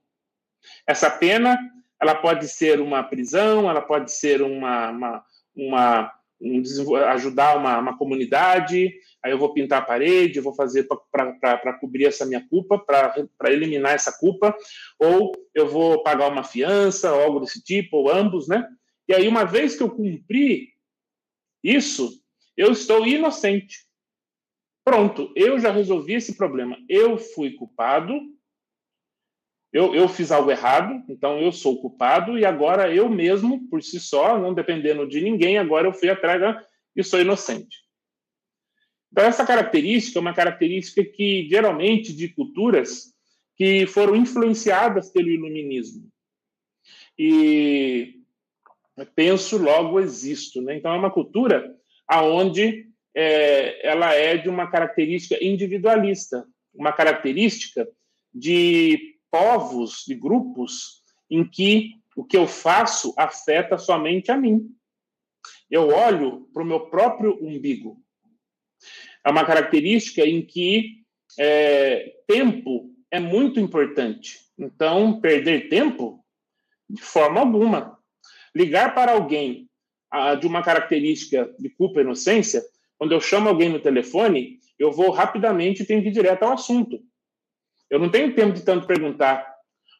Essa pena, ela pode ser uma prisão, ela pode ser uma, uma, uma um, ajudar uma, uma, comunidade, aí eu vou pintar a parede, vou fazer para cobrir essa minha culpa, para eliminar essa culpa, ou eu vou pagar uma fiança, algo desse tipo, ou ambos, né? E aí, uma vez que eu cumpri isso, eu estou inocente. Pronto, eu já resolvi esse problema. Eu fui culpado, eu, eu fiz algo errado, então eu sou culpado, e agora eu mesmo, por si só, não dependendo de ninguém, agora eu fui atrás e sou inocente. Então, essa característica é uma característica que, geralmente, de culturas que foram influenciadas pelo iluminismo. E penso, logo existo. Né? Então, é uma cultura aonde é, ela é de uma característica individualista, uma característica de povos, de grupos, em que o que eu faço afeta somente a mim. Eu olho para o meu próprio umbigo. É uma característica em que é, tempo é muito importante. Então, perder tempo, de forma alguma. Ligar para alguém a, de uma característica de culpa e inocência, quando eu chamo alguém no telefone, eu vou rapidamente e tenho que ir direto ao assunto. Eu não tenho tempo de tanto perguntar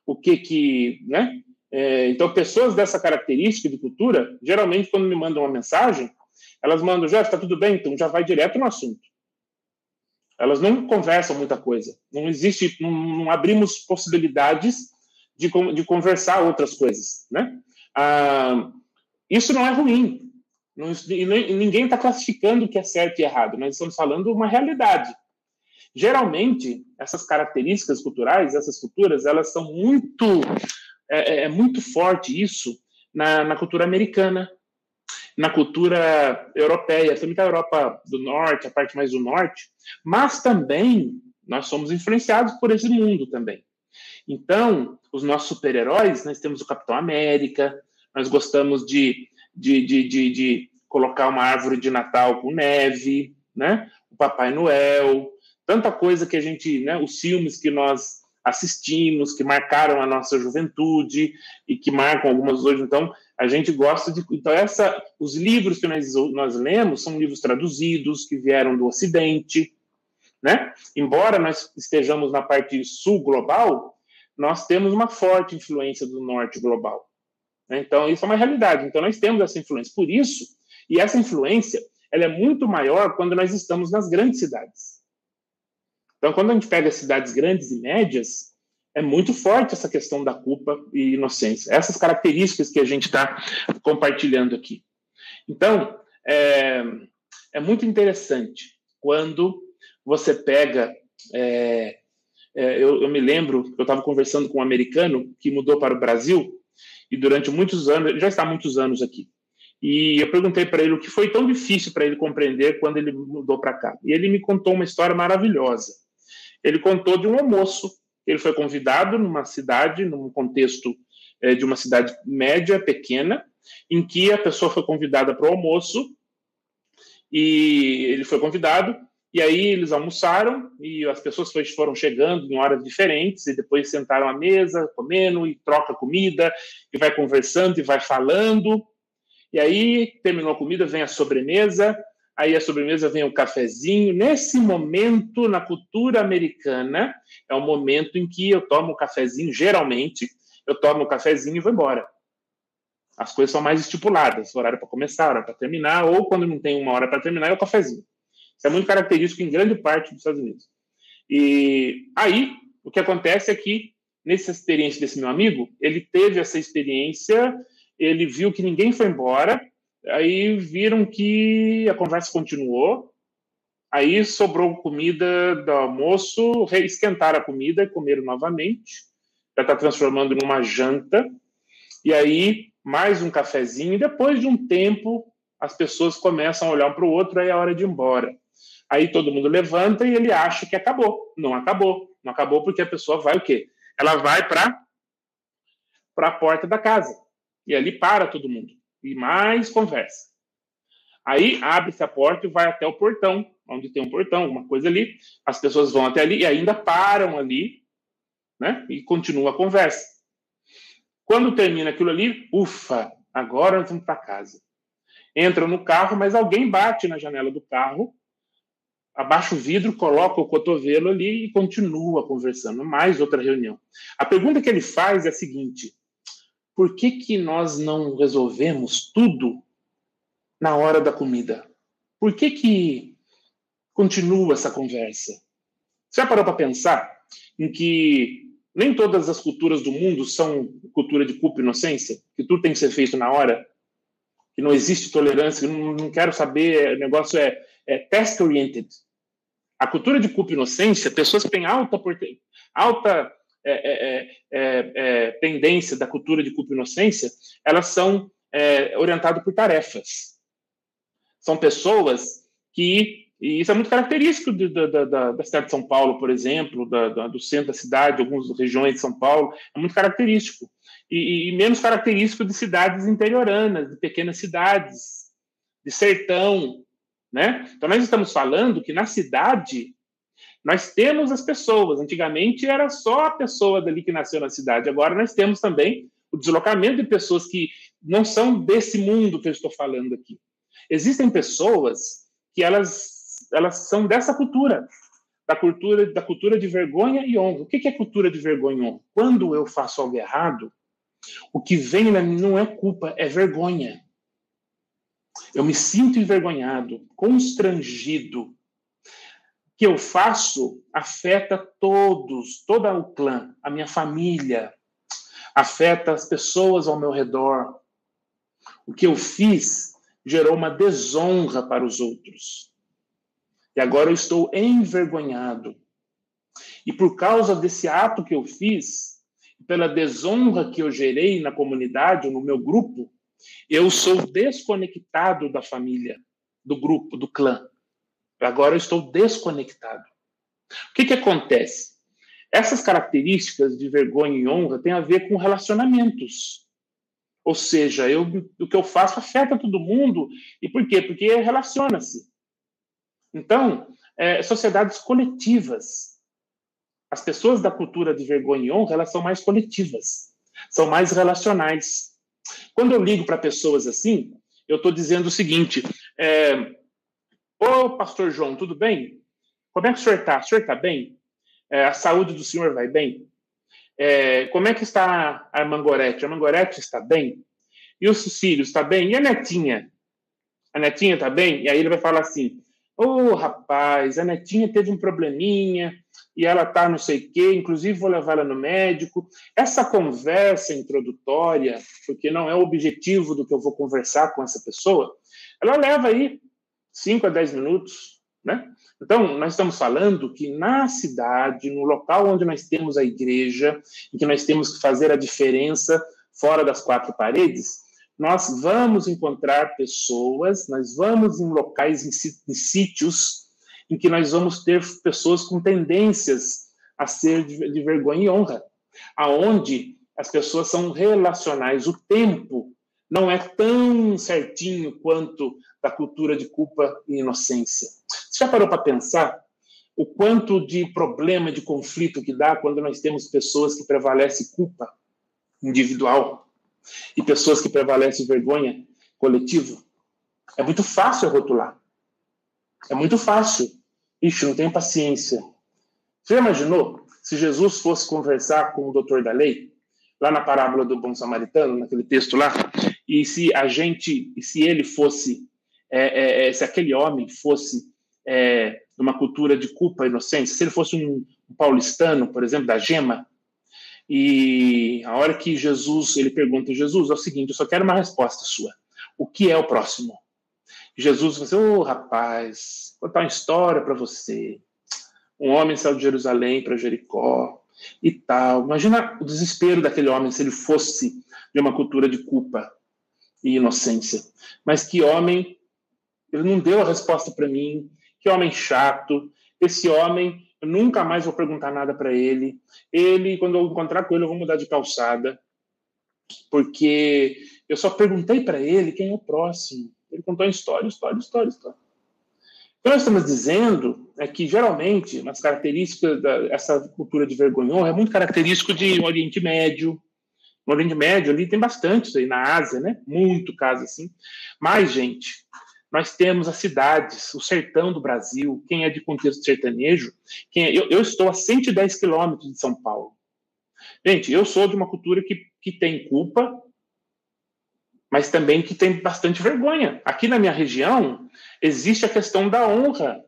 o que que, né? É, então, pessoas dessa característica de cultura, geralmente, quando me mandam uma mensagem, elas mandam, já está tudo bem, então já vai direto no assunto. Elas não conversam muita coisa. Não existe, não, não abrimos possibilidades de, de conversar outras coisas, né? Ah, isso não é ruim. Não, e ninguém está classificando o que é certo e errado. Nós estamos falando uma realidade. Geralmente, essas características culturais, essas culturas, elas são muito, é, é, é muito forte isso na, na cultura americana, na cultura europeia, também da Europa do Norte, a parte mais do Norte, mas também nós somos influenciados por esse mundo também. Então, os nossos super-heróis, nós temos o Capitão América, nós gostamos de, de, de, de, de colocar uma árvore de Natal com neve, né? O Papai Noel, tanta coisa que a gente, né, os filmes que nós assistimos, que marcaram a nossa juventude e que marcam algumas hoje. Então, a gente gosta de. Então, essa, os livros que nós, nós lemos são livros traduzidos, que vieram do Ocidente. Né? Embora nós estejamos na parte sul global, nós temos uma forte influência do norte global. Né? Então, isso é uma realidade. Então, nós temos essa influência. Por isso, e essa influência ela é muito maior quando nós estamos nas grandes cidades. Então, quando a gente pega cidades grandes e médias, é muito forte essa questão da culpa e inocência. Essas características que a gente está compartilhando aqui. Então, é, é, muito interessante quando você pega. É, é, eu, eu, me lembro, eu estava conversando com um americano que mudou para o Brasil e durante muitos anos, já está há muitos anos aqui. E eu perguntei para ele o que foi tão difícil para ele compreender quando ele mudou para cá. E ele me contou uma história maravilhosa ele contou de um almoço. Ele foi convidado numa cidade, num contexto é, de uma cidade média, pequena, em que a pessoa foi convidada para o almoço e ele foi convidado e aí eles almoçaram e as pessoas foram chegando em horas diferentes e depois sentaram à mesa, comendo e troca comida e vai conversando e vai falando. E aí terminou a comida, vem a sobremesa aí a sobremesa vem o cafezinho. Nesse momento, na cultura americana, é o momento em que eu tomo o cafezinho, geralmente, eu tomo o cafezinho e vou embora. As coisas são mais estipuladas, horário para começar, hora para terminar, ou quando não tem uma hora para terminar, é o cafezinho. Isso é muito característico em grande parte dos Estados Unidos. E aí, o que acontece é que, nessa experiência desse meu amigo, ele teve essa experiência, ele viu que ninguém foi embora, Aí viram que a conversa continuou. Aí sobrou comida do almoço, reesquentaram a comida comeram novamente. Já está transformando numa janta. E aí, mais um cafezinho. E depois de um tempo, as pessoas começam a olhar um para o outro, aí é hora de ir embora. Aí todo mundo levanta e ele acha que acabou. Não acabou. Não acabou porque a pessoa vai o quê? Ela vai para a porta da casa. E ali para todo mundo e mais conversa. Aí abre-se a porta e vai até o portão, onde tem um portão, alguma coisa ali. As pessoas vão até ali e ainda param ali, né? E continua a conversa. Quando termina aquilo ali, ufa, agora nós vamos para casa. Entram no carro, mas alguém bate na janela do carro, abaixa o vidro, coloca o cotovelo ali e continua conversando. Mais outra reunião. A pergunta que ele faz é a seguinte: por que, que nós não resolvemos tudo na hora da comida? Por que, que continua essa conversa? Você já parou para pensar em que nem todas as culturas do mundo são cultura de culpa e inocência? Que tudo tem que ser feito na hora? Que não existe tolerância? Que não, não quero saber, o negócio é, é task-oriented. A cultura de culpa e inocência, pessoas que têm alta, alta é é, é, é, é, tendência da cultura de culpa e inocência, elas são orientadas por tarefas. São pessoas que, e isso é muito característico de, de, de, da, cidade de São Paulo, por exemplo, da, da, do centro da cidade, algumas regiões de São Paulo, é muito característico. E, e menos característico de cidades interioranas, de pequenas cidades, de sertão, né? Então, nós estamos falando que na cidade nós temos as pessoas. Antigamente era só a pessoa dali que nasceu na cidade. Agora nós temos também o deslocamento de pessoas que não são desse mundo que eu estou falando aqui. Existem pessoas que elas elas são dessa cultura, da cultura da cultura de vergonha e honra. O que é cultura de vergonha e honra? Quando eu faço algo errado, o que vem não é culpa, é vergonha. Eu me sinto envergonhado, constrangido, que eu faço afeta todos, todo o clã, a minha família, afeta as pessoas ao meu redor. O que eu fiz gerou uma desonra para os outros. E agora eu estou envergonhado. E por causa desse ato que eu fiz, pela desonra que eu gerei na comunidade, no meu grupo, eu sou desconectado da família, do grupo, do clã. Agora eu estou desconectado. O que, que acontece? Essas características de vergonha e honra têm a ver com relacionamentos. Ou seja, eu, o que eu faço afeta todo mundo. E por quê? Porque relaciona-se. Então, é, sociedades coletivas. As pessoas da cultura de vergonha e honra, elas são mais coletivas, são mais relacionais. Quando eu ligo para pessoas assim, eu estou dizendo o seguinte: é, Ô, pastor João, tudo bem? Como é que o senhor está? O senhor está bem? É, a saúde do senhor vai bem? É, como é que está a Mangorete? A Mangorete está bem? E o Cecílio está bem? E a netinha? A netinha está bem? E aí ele vai falar assim: Ô, oh, rapaz, a netinha teve um probleminha e ela tá não sei o quê, inclusive vou levar ela no médico. Essa conversa introdutória, porque não é o objetivo do que eu vou conversar com essa pessoa, ela leva aí 5 a 10 minutos, né? Então, nós estamos falando que na cidade, no local onde nós temos a igreja, em que nós temos que fazer a diferença fora das quatro paredes, nós vamos encontrar pessoas, nós vamos em locais, em, sítios, em que nós vamos ter pessoas com tendências a ser de, vergonha e honra, aonde as pessoas são relacionais, o tempo não é tão certinho quanto da cultura de culpa e inocência. Você já parou para pensar o quanto de problema, de conflito que dá quando nós temos pessoas que prevalece culpa individual e pessoas que prevalece vergonha coletiva? É muito fácil rotular. É muito fácil. Ixi, não tenho paciência. Você já imaginou se Jesus fosse conversar com o doutor da lei, lá na parábola do bom samaritano, naquele texto lá, e se a gente, se ele fosse, é, é, é, se aquele homem fosse é, uma cultura de culpa e inocência, se ele fosse um, um paulistano, por exemplo, da gema, e a hora que Jesus, ele pergunta, Jesus, é o seguinte, eu só quero uma resposta sua. O que é o próximo? Jesus vai dizer, ô oh, rapaz, vou contar uma história para você. Um homem saiu de Jerusalém para Jericó e tal. Imagina o desespero daquele homem se ele fosse de uma cultura de culpa e inocência. Mas que homem, ele não deu a resposta para mim, que homem chato. Esse homem, eu nunca mais vou perguntar nada para ele. Ele, quando eu encontrar com ele, eu vou mudar de calçada, porque eu só perguntei para ele quem é o próximo. Ele contou história, história, história, história. Então, nós estamos dizendo é que, geralmente, as características dessa cultura de vergonhão é muito característico de Oriente Médio, no Oriente Médio ali tem bastante aí, na Ásia, né? Muito caso assim. Mas, gente, nós temos as cidades, o sertão do Brasil, quem é de contexto sertanejo, quem é, eu, eu, estou a 110 quilômetros de São Paulo. Gente, eu sou de uma cultura que, que tem culpa, mas também que tem bastante vergonha. Aqui na minha região, existe a questão da honra.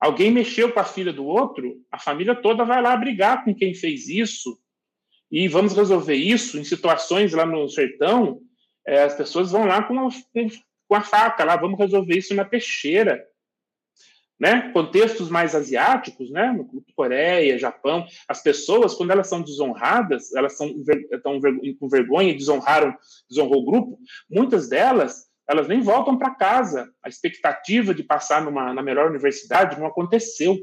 Alguém mexeu com a filha do outro, a família toda vai lá brigar com quem fez isso, e vamos resolver isso em situações lá no sertão, é, as pessoas vão lá com a, com a faca lá, vamos resolver isso na peixeira. Né? Contextos mais asiáticos, né? Coreia, Japão, as pessoas, quando elas são desonradas, elas são, estão com vergonha desonraram, desonrou o grupo, muitas delas, elas nem voltam para casa. A expectativa de passar numa, na melhor universidade não aconteceu.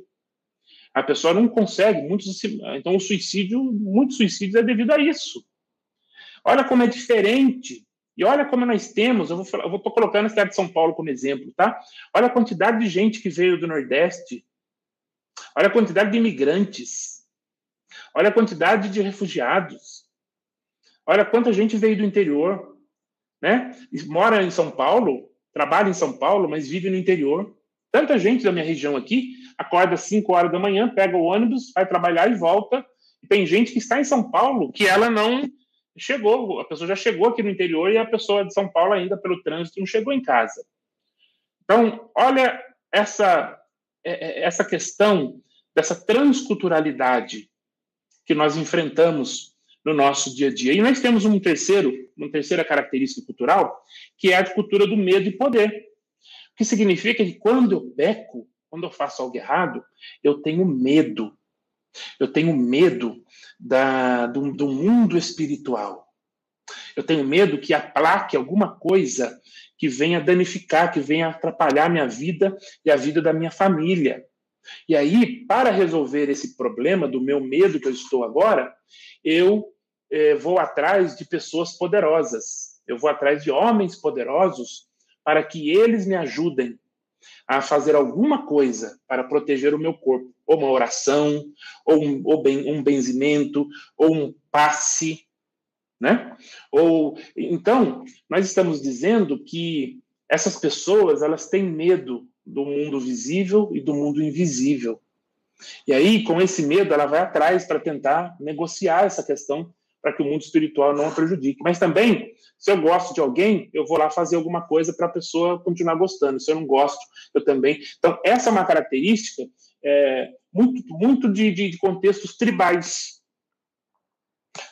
A pessoa não consegue, muitos, então o suicídio, muitos suicídios é devido a isso. Olha como é diferente. E olha como nós temos, eu vou, eu vou tô colocando a cidade de São Paulo como exemplo, tá? Olha a quantidade de gente que veio do Nordeste. Olha a quantidade de imigrantes. Olha a quantidade de refugiados. Olha quanta gente veio do interior, né? Mora em São Paulo, trabalha em São Paulo, mas vive no interior. Tanta gente da minha região aqui acorda às 5 horas da manhã, pega o ônibus, vai trabalhar e volta. E tem gente que está em São Paulo que ela não chegou, a pessoa já chegou aqui no interior e a pessoa de São Paulo ainda pelo trânsito não chegou em casa. Então, olha essa é, é, essa questão dessa transculturalidade que nós enfrentamos no nosso dia a dia. E nós temos um terceiro, uma terceira característica cultural, que é a cultura do medo e poder. O que significa que quando eu peco, quando eu faço algo errado, eu tenho medo. Eu tenho medo da, do, do mundo espiritual. Eu tenho medo que aplaque alguma coisa que venha danificar, que venha atrapalhar minha vida e a vida da minha família. E aí, para resolver esse problema do meu medo que eu estou agora, eu eh, vou atrás de pessoas poderosas. Eu vou atrás de homens poderosos para que eles me ajudem a fazer alguma coisa para proteger o meu corpo, ou uma oração, ou um, ou bem, um benzimento, ou um passe, né? Ou então nós estamos dizendo que essas pessoas elas têm medo do mundo visível e do mundo invisível. E aí, com esse medo, ela vai atrás para tentar negociar essa questão para que o mundo espiritual não a prejudique. Mas também, se eu gosto de alguém, eu vou lá fazer alguma coisa para a pessoa continuar gostando. Se eu não gosto, eu também. Então, essa é uma característica é, muito, muito de, de, de contextos tribais.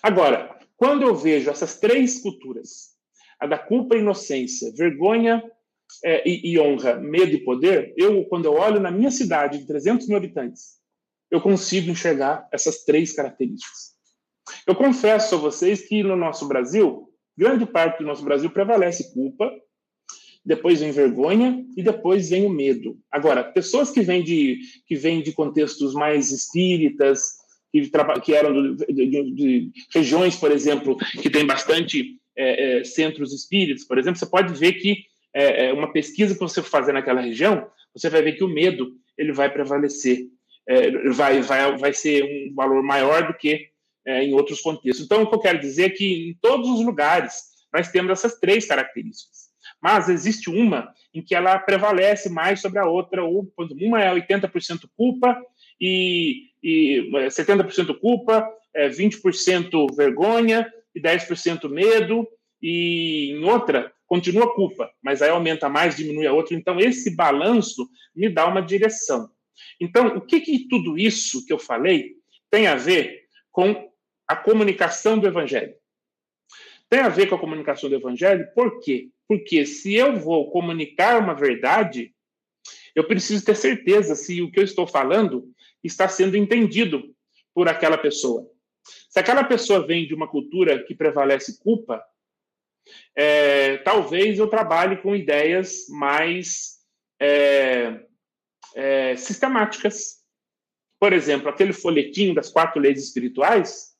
Agora, quando eu vejo essas três culturas, a da culpa e inocência, vergonha é, e, e, honra, medo e poder, eu, quando eu olho na minha cidade de 300 mil habitantes, eu consigo enxergar essas três características. Eu confesso a vocês que no nosso Brasil, grande parte do nosso Brasil prevalece culpa, depois vem vergonha e depois vem o medo. Agora, pessoas que vêm de, que vêm de contextos mais espíritas, que, que eram de, de, de, regiões, por exemplo, que tem bastante é, é, centros espíritas, por exemplo, você pode ver que é, é, uma pesquisa que você fazer naquela região, você vai ver que o medo ele vai prevalecer, é, vai, vai, vai ser um valor maior do que é, em outros contextos. Então, o que eu quero dizer é que em todos os lugares nós temos essas três características. Mas existe uma em que ela prevalece mais sobre a outra, ou uma é 80% culpa e, e 70% culpa, é, 20% vergonha e 10% medo, e em outra continua culpa, mas aí aumenta mais, diminui a outra. Então, esse balanço me dá uma direção. Então, o que, que tudo isso que eu falei tem a ver com a comunicação do evangelho? Tem a ver com a comunicação do evangelho, por quê? Porque se eu vou comunicar uma verdade, eu preciso ter certeza se o que eu estou falando está sendo entendido por aquela pessoa. Se aquela pessoa vem de uma cultura que prevalece culpa, é, talvez eu trabalhe com ideias mais é, é, sistemáticas. Por exemplo, aquele folhetinho das quatro leis espirituais,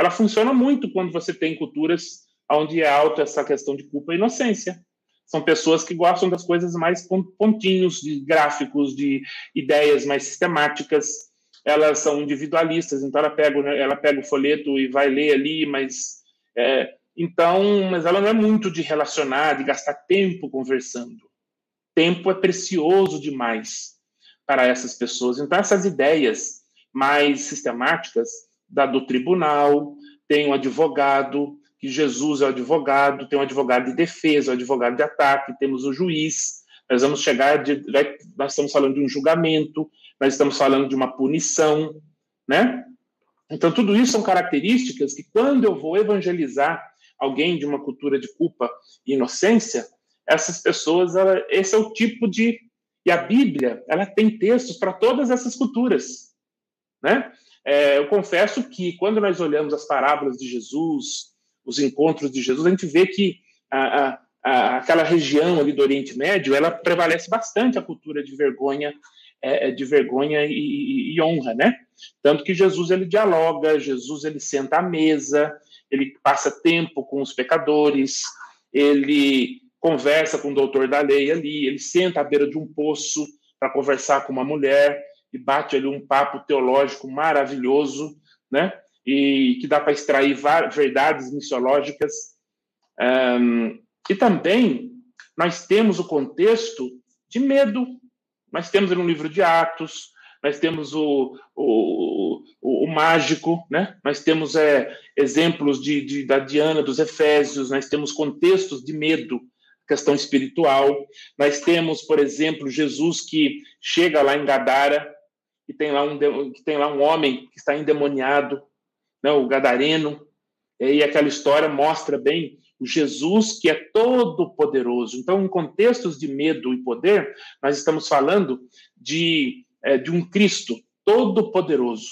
ela funciona muito quando você tem culturas onde é alta essa questão de culpa e inocência. São pessoas que gostam das coisas mais pontinhos, de gráficos, de ideias mais sistemáticas. Elas são individualistas, então ela pega, ela pega o folheto e vai ler ali, mas é, então, mas ela não é muito de relacionar, de gastar tempo conversando. Tempo é precioso demais para essas pessoas. Então, essas ideias mais sistemáticas da, do tribunal, tem um advogado, que Jesus é o advogado, tem um advogado de defesa, o um advogado de ataque, temos o juiz. Nós vamos chegar, de, nós estamos falando de um julgamento, nós estamos falando de uma punição, né? Então, tudo isso são características que, quando eu vou evangelizar alguém de uma cultura de culpa e inocência, essas pessoas, ela, esse é o tipo de. E a Bíblia, ela tem textos para todas essas culturas. Né? É, eu confesso que quando nós olhamos as parábolas de Jesus, os encontros de Jesus, a gente vê que a, a, a, aquela região ali do Oriente Médio, ela prevalece bastante a cultura de vergonha, é, é de vergonha e, e, e honra, né? Tanto que Jesus ele dialoga, Jesus ele senta à mesa, ele passa tempo com os pecadores, ele conversa com o doutor da lei ali, ele senta à beira de um poço para conversar com uma mulher e bate ali um papo teológico maravilhoso, né? E que dá para extrair verdades missiológicas. Um, e também nós temos o contexto de medo. Nós temos no livro de Atos, nós temos o, o, o, o mágico, né? nós temos é, exemplos de, de, da Diana, dos Efésios, nós temos contextos de medo, questão espiritual, nós temos, por exemplo, Jesus que chega lá em Gadara e tem lá um, que tem lá um homem que está endemoniado, né? o gadareno, E aquela história mostra bem o Jesus que é todo poderoso. Então, em contextos de medo e poder, nós estamos falando de, é, de um Cristo todo poderoso.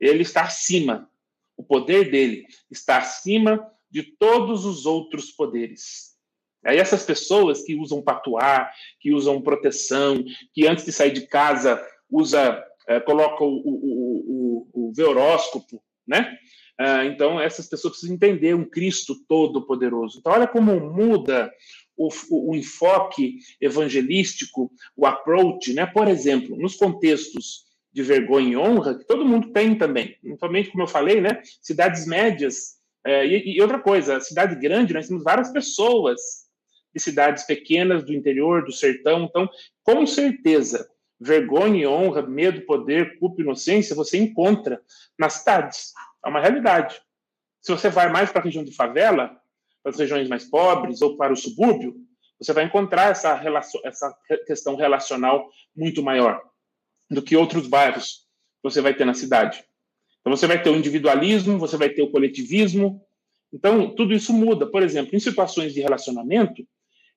Ele está acima. O poder dele está acima de todos os outros poderes. Aí essas pessoas que usam patuar, que usam proteção, que antes de sair de casa usa, é, coloca o, o, o, o veoróscopo, né? Ah, então essas pessoas precisam entender um Cristo todo poderoso. Então olha como muda o, o, o, enfoque evangelístico, o approach, né? Por exemplo, nos contextos de vergonha e honra, que todo mundo tem também, somente como eu falei, né? Cidades médias é, e, e, outra coisa, cidade grande, nós temos várias pessoas de cidades pequenas, do interior, do sertão. Então, com certeza, vergonha e honra, medo, poder, culpa inocência, você encontra nas cidades. É uma realidade. Se você vai mais para a região de favela, para as regiões mais pobres ou para o subúrbio, você vai encontrar essa, relação, essa questão relacional muito maior do que outros bairros que você vai ter na cidade. Então, você vai ter o individualismo, você vai ter o coletivismo. Então, tudo isso muda. Por exemplo, em situações de relacionamento,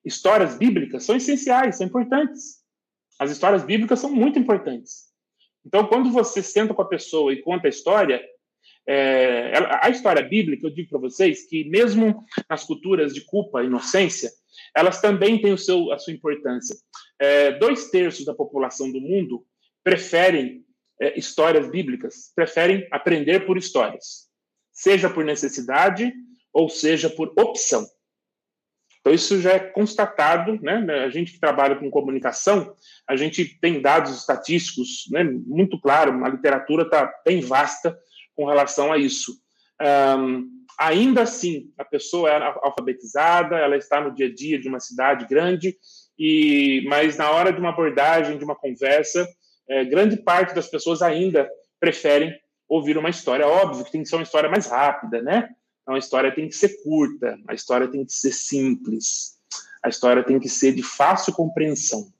histórias bíblicas são essenciais, são importantes. As histórias bíblicas são muito importantes. Então, quando você senta com a pessoa e conta a história, é, a história bíblica, eu digo para vocês que, mesmo nas culturas de culpa e inocência, elas também têm o seu, a sua importância. É, dois terços da população do mundo preferem é, histórias bíblicas, preferem aprender por histórias, seja por necessidade ou seja por opção. Então, isso já é constatado, né? A gente que trabalha com comunicação, a gente tem dados estatísticos né, muito claros, a literatura está bem vasta com relação a isso. Um, ainda assim, a pessoa é alfabetizada, ela está no dia a dia de uma cidade grande, e mas na hora de uma abordagem, de uma conversa, é, grande parte das pessoas ainda preferem ouvir uma história. Óbvio que tem que ser uma história mais rápida, né? Então, a história tem que ser curta, a história tem que ser simples, a história tem que ser de fácil compreensão.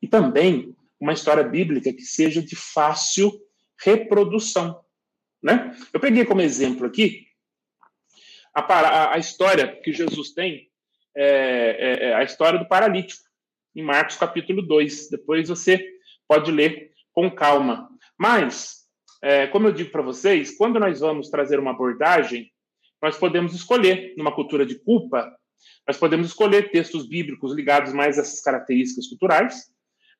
E também uma história bíblica que seja de fácil reprodução. Né? Eu peguei como exemplo aqui a, a, a história que Jesus tem, é, é, é, a história do paralítico, em Marcos capítulo 2. Depois você pode ler com calma. Mas, é, como eu digo para vocês, quando nós vamos trazer uma abordagem, nós podemos escolher, numa cultura de culpa, nós podemos escolher textos bíblicos ligados mais a essas características culturais,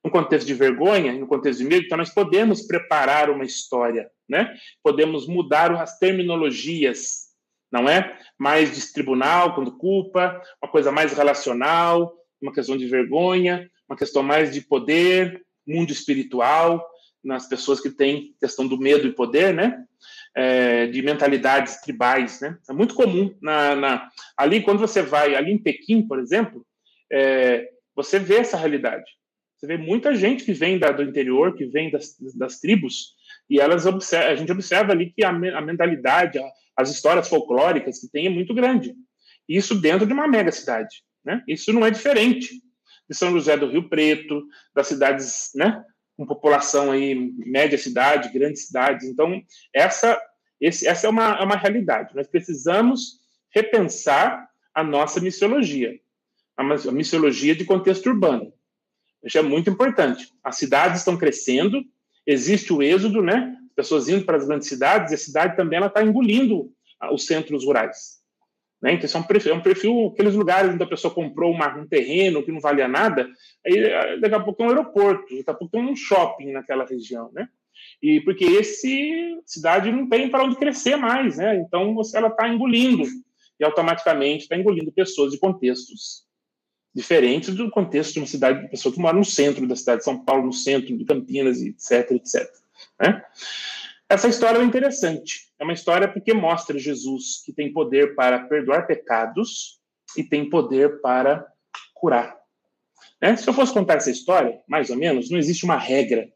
no contexto de vergonha, no contexto de medo, então nós podemos preparar uma história, né? Podemos mudar as terminologias, não é? Mais de tribunal, quando culpa, uma coisa mais relacional, uma questão de vergonha, uma questão mais de poder, mundo espiritual, nas pessoas que têm questão do medo e poder, né? É, de mentalidades tribais, né? É muito comum na, na, ali quando você vai ali em Pequim, por exemplo, é, você vê essa realidade. Você vê muita gente que vem da, do interior, que vem das, das tribos, e elas observa, a gente observa ali que a, a mentalidade, a, as histórias folclóricas que tem é muito grande. Isso dentro de uma mega cidade, né? Isso não é diferente de São José do Rio Preto, das cidades, né, com população aí, média cidade, grandes cidades. Então, essa, esse, essa é uma, é uma realidade. Nós precisamos repensar a nossa missiologia, a, missiologia de contexto urbano. Isso é muito importante. As cidades estão crescendo, existe o êxodo, né? Pessoas indo para as grandes cidades, e a cidade também ela está engolindo os centros rurais. Né? Então, isso é perfil, é um perfil, aqueles lugares onde a pessoa comprou uma, um terreno que não valia nada, aí daqui a pouco é um aeroporto, daqui a pouco tem um shopping naquela região, né? E porque esse cidade não tem para onde crescer mais, né? Então você, ela está engolindo e automaticamente está engolindo pessoas de contextos diferentes do contexto de uma cidade de pessoa que mora no centro da cidade de São Paulo, no centro de Campinas, etc, etc. Né? Essa história é interessante. É uma história porque mostra Jesus que tem poder para perdoar pecados e tem poder para curar. Né? Se eu fosse contar essa história, mais ou menos, não existe uma regra.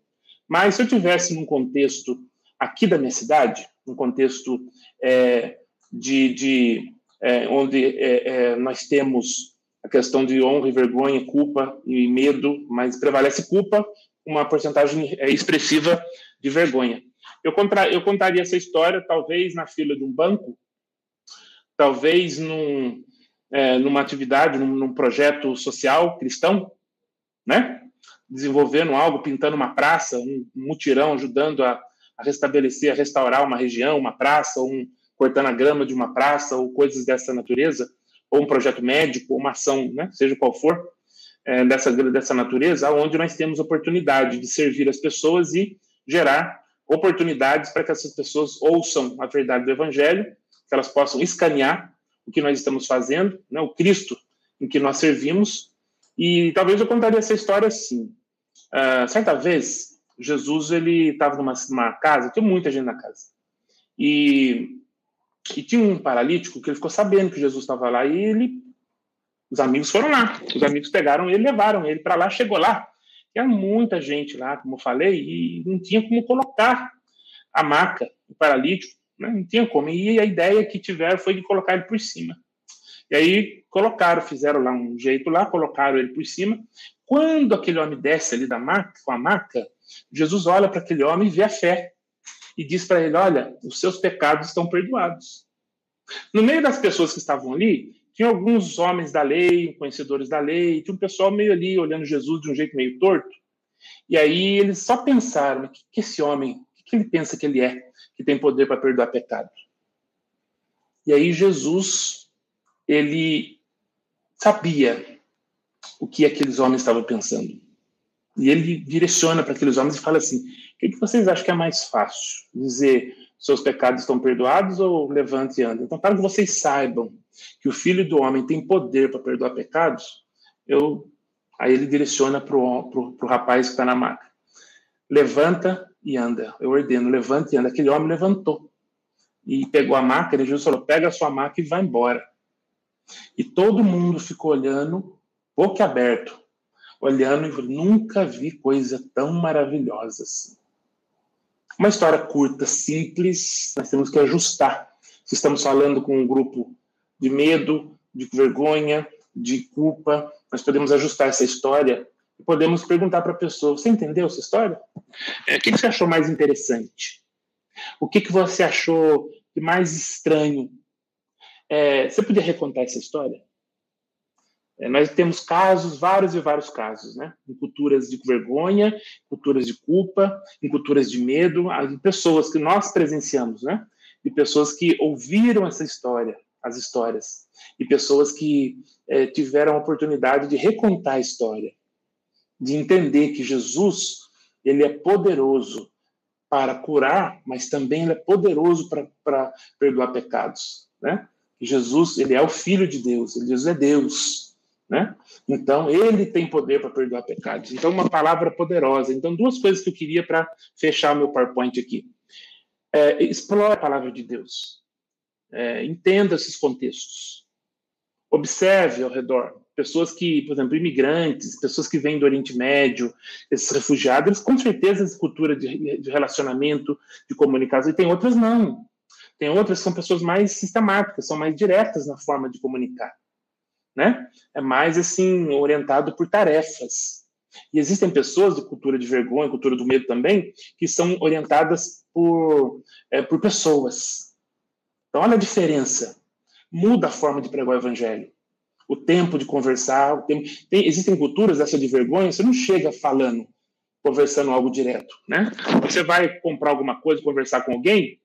Mas se eu tivesse num contexto aqui da minha cidade, num contexto é, de, de é, onde é, é nós temos a questão de honra e vergonha, culpa e medo, mas prevalece culpa, uma porcentagem é, expressiva de vergonha. Eu, contra, eu contaria essa história, talvez, na fila de um banco, talvez num, é, numa atividade, num, num, projeto social cristão, né? Desenvolvendo algo, pintando uma praça, um, mutirão, ajudando a, a, restabelecer, a restaurar uma região, uma praça, um, cortando a grama de uma praça, ou coisas dessa natureza, ou um projeto médico, ou uma ação, né? Seja qual for, é, dessa, dessa natureza, onde nós temos oportunidade de servir as pessoas e gerar oportunidades para que essas pessoas ouçam a verdade do Evangelho, que elas possam escanear o que nós estamos fazendo, né, o Cristo em que nós servimos. E talvez eu contaria essa história assim. Uh, certa vez, Jesus ele estava numa, numa, casa, tinha muita gente na casa, e, e tinha um paralítico que ele ficou sabendo que Jesus estava lá e ele, os amigos foram lá, os amigos pegaram ele, levaram ele para lá, chegou lá, tinha muita gente lá, como falei, e não tinha como colocar a maca, o paralítico, né? não tinha como. E a ideia que tiveram foi de colocar ele por cima. E aí colocaram, fizeram lá um jeito lá, colocaram ele por cima. Quando aquele homem desce ali da maca, com a maca, Jesus olha para aquele homem e vê a fé. E diz para ele: Olha, os seus pecados estão perdoados. No meio das pessoas que estavam ali, tinha alguns homens da lei, conhecedores da lei, tinha um pessoal meio ali olhando Jesus de um jeito meio torto. E aí eles só pensaram: o que, que esse homem, o que ele pensa que ele é, que tem poder para perdoar pecados? E aí Jesus, ele sabia o que aqueles homens estavam pensando. E ele direciona para aqueles homens e fala assim: o que, que vocês acham que é mais fácil? Dizer seus pecados estão perdoados ou levante e anda? Então, para que vocês saibam que o Filho do Homem tem poder para perdoar pecados, eu aí ele direciona para o rapaz que está na maca. Levanta e anda. Eu ordeno, levanta e anda. Aquele homem levantou e pegou a maca. E Jesus falou: pega a sua maca e vai embora. E todo mundo ficou olhando, boca aberto, olhando e nunca vi coisa tão maravilhosa assim. Uma história curta, simples, nós temos que ajustar. Se estamos falando com um grupo de medo, de vergonha, de culpa. Nós podemos ajustar essa história e podemos perguntar para a pessoa: Você entendeu essa história? É, o que você achou mais interessante? O que, que você achou de mais estranho? É, você podia recontar essa história? É, nós temos casos, vários e vários casos, né? Em culturas de vergonha, culturas de culpa, em culturas de medo, de pessoas que nós presenciamos, né? De pessoas que ouviram essa história, as histórias e pessoas que é, tiveram a oportunidade de recontar a história, de entender que Jesus ele é poderoso para curar, mas também ele é poderoso para perdoar pecados, né? Jesus ele é o Filho de Deus, Jesus é Deus, né? Então ele tem poder para perdoar pecados. Então uma palavra poderosa. Então duas coisas que eu queria para fechar meu PowerPoint aqui. É, explore a palavra de Deus. É, entenda esses contextos. Observe ao redor. Pessoas que, por exemplo, imigrantes, pessoas que vêm do Oriente Médio, esses refugiados, eles com certeza têm cultura de, de relacionamento, de comunicação, e tem outras não. Tem outras que são pessoas mais sistemáticas, são mais diretas na forma de comunicar. Né? É mais assim, orientado por tarefas. E existem pessoas de cultura de vergonha, cultura do medo também, que são orientadas por, é, por pessoas, então, olha a diferença. Muda a forma de pregar o evangelho. O tempo de conversar. O tempo... Tem, existem culturas dessa de vergonha, você não chega falando, conversando algo direto. Né? Você vai comprar alguma coisa, conversar com alguém,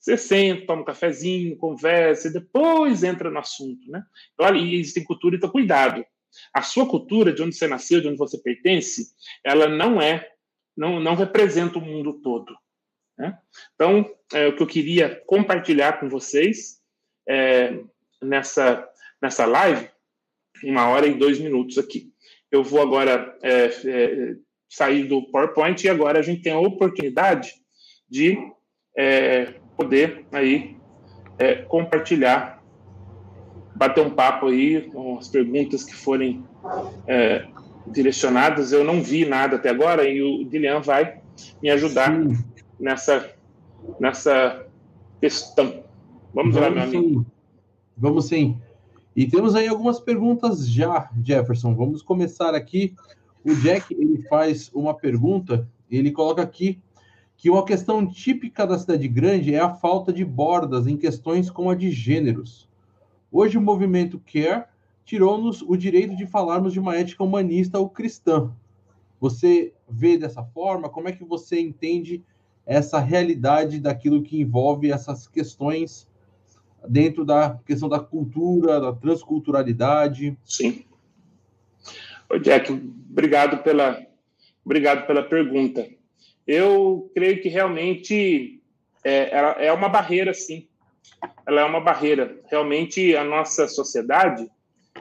você senta, toma um cafezinho, conversa, e depois entra no assunto. Né? Então, olha, e existem culturas, então cuidado. A sua cultura, de onde você nasceu, de onde você pertence, ela não é, não, não representa o mundo todo. Né? Então, é, o que eu queria compartilhar com vocês é, nessa, nessa live, uma hora e dois minutos aqui. Eu vou agora é, é, sair do PowerPoint e agora a gente tem a oportunidade de é, poder aí é, compartilhar, bater um papo aí com as perguntas que forem direcionadas. Eu não vi nada até agora e o Dilian vai me ajudar Sim nessa, nessa questão. Vamos, Vamos lá, meu amigo. Vamos sim. E temos aí algumas perguntas já, Jefferson. Vamos começar aqui. O Jack ele faz uma pergunta. Ele coloca aqui que uma questão típica da cidade grande é a falta de bordas em questões como a de gêneros. Hoje o movimento Care tirou-nos o direito de falarmos de uma ética humanista ou cristã. Você vê dessa forma? Como é que você entende essa realidade daquilo que envolve essas questões dentro da questão da cultura, da transculturalidade? Sim. Ô Jack, obrigado pela, obrigado pela pergunta. Eu creio que realmente é, ela é uma barreira, sim. Ela é uma barreira. Realmente, a nossa sociedade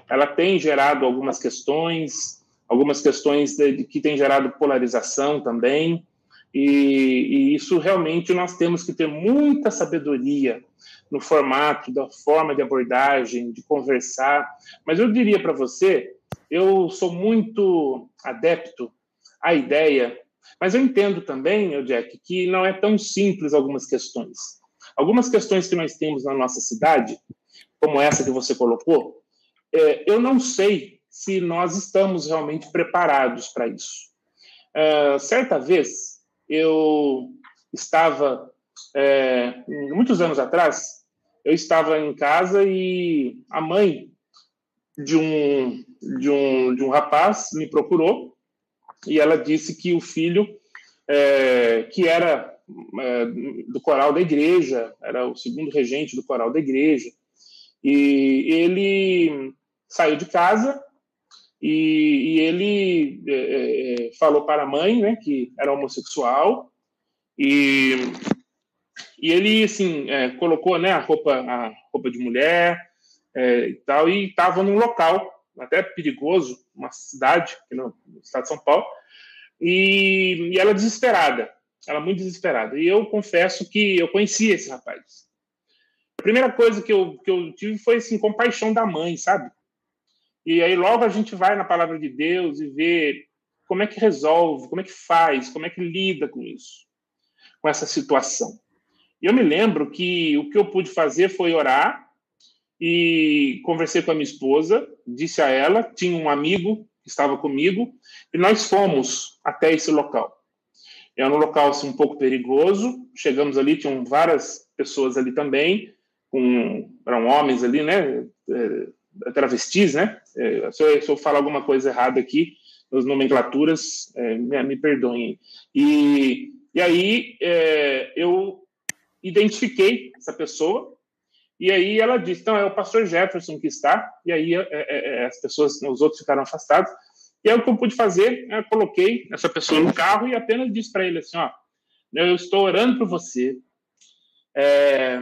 ela tem gerado algumas questões, algumas questões de, que têm gerado polarização também, e, e, isso realmente nós temos que ter muita sabedoria no formato, da forma de abordagem, de conversar. Mas eu diria para você eu sou muito adepto à ideia, mas eu entendo também, Jack, que não é tão simples algumas questões. Algumas questões que nós temos na nossa cidade, como essa que você colocou, é, eu não sei se nós estamos realmente preparados para isso. É, certa vez, eu estava, é, muitos anos atrás, eu estava em casa e a mãe de um, de um, de um rapaz me procurou e ela disse que o filho, é, que era é, do coral da igreja, era o segundo regente do coral da igreja, e ele saiu de casa e, e ele é, é falou para a mãe né, que era homossexual. E, e ele assim é, colocou né, a roupa a roupa de mulher é, e tal, e estava num local até perigoso, uma cidade, no, estado de São Paulo, e, e ela desesperada, ela muito desesperada. E eu confesso que eu conhecia esse rapaz. A primeira coisa que eu, que eu tive foi assim, compaixão da mãe, sabe? E aí logo a gente vai na palavra de Deus e vê como é que resolve, como é que faz, como é que lida com isso, com essa situação. E eu me lembro que o que eu pude fazer foi orar e conversei com a minha esposa, disse a ela, tinha um amigo que estava comigo, e nós fomos até esse local. Era um local assim, um pouco perigoso, chegamos ali, tinham várias pessoas ali também, com, eram homens ali, né, é, travestis, né, é, se, eu, se eu falar alguma coisa errada aqui, nas nomenclaturas, é, me, me perdoem. E, e aí é, eu identifiquei essa pessoa, e aí ela disse, então é o pastor Jefferson que está, e aí é, é, é as pessoas, os outros ficaram afastados. E aí o que eu pude fazer, eu coloquei essa pessoa no carro e apenas disse para ele assim, ó, eu estou orando por você, é,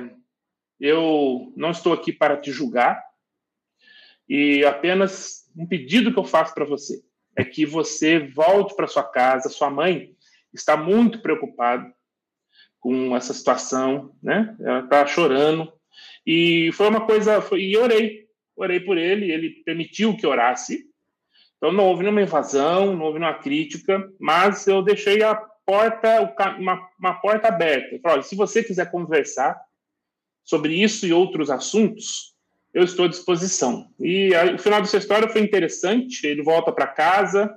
eu não estou aqui para te julgar, e apenas um pedido que eu faço para você é que você volte para sua casa, sua mãe está muito preocupada com essa situação, né? Ela está chorando, e foi uma coisa, foi, e orei, orei por ele, ele permitiu que orasse. Então não houve nenhuma invasão, não houve nenhuma crítica, mas eu deixei a porta, uma, uma porta aberta. falei, se você quiser conversar sobre isso e outros assuntos, eu estou à disposição. E aí, o final dessa história foi interessante. Ele volta para casa,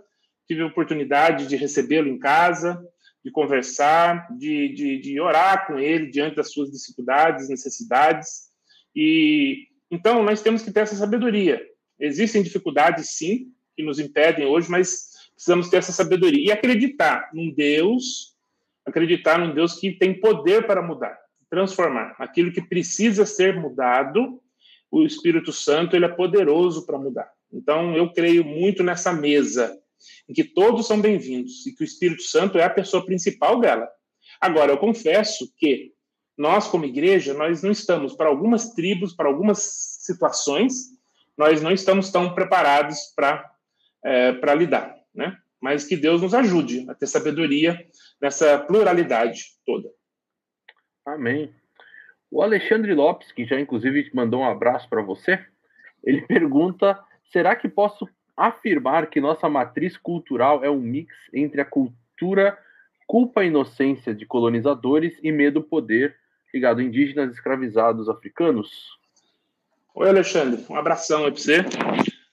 tive a oportunidade de recebê-lo em casa, de conversar, de, de, de orar com ele diante das suas dificuldades, necessidades. E então nós temos que ter essa sabedoria. Existem dificuldades, sim, que nos impedem hoje, mas precisamos ter essa sabedoria e acreditar num Deus, acreditar num Deus que tem poder para mudar, transformar aquilo que precisa ser mudado. O Espírito Santo ele é poderoso para mudar. Então eu creio muito nessa mesa em que todos são bem-vindos e que o Espírito Santo é a pessoa principal dela. Agora eu confesso que nós, como igreja, nós não estamos, para algumas tribos, para algumas situações, nós não estamos tão preparados para é, lidar, né? Mas que Deus nos ajude a ter sabedoria nessa pluralidade toda. Amém. O Alexandre Lopes, que já inclusive mandou um abraço para você, ele pergunta: será que posso afirmar que nossa matriz cultural é um mix entre a cultura culpa e inocência de colonizadores e medo poder ligado a indígenas escravizados africanos? Oi, Alexandre, um abração aí para você.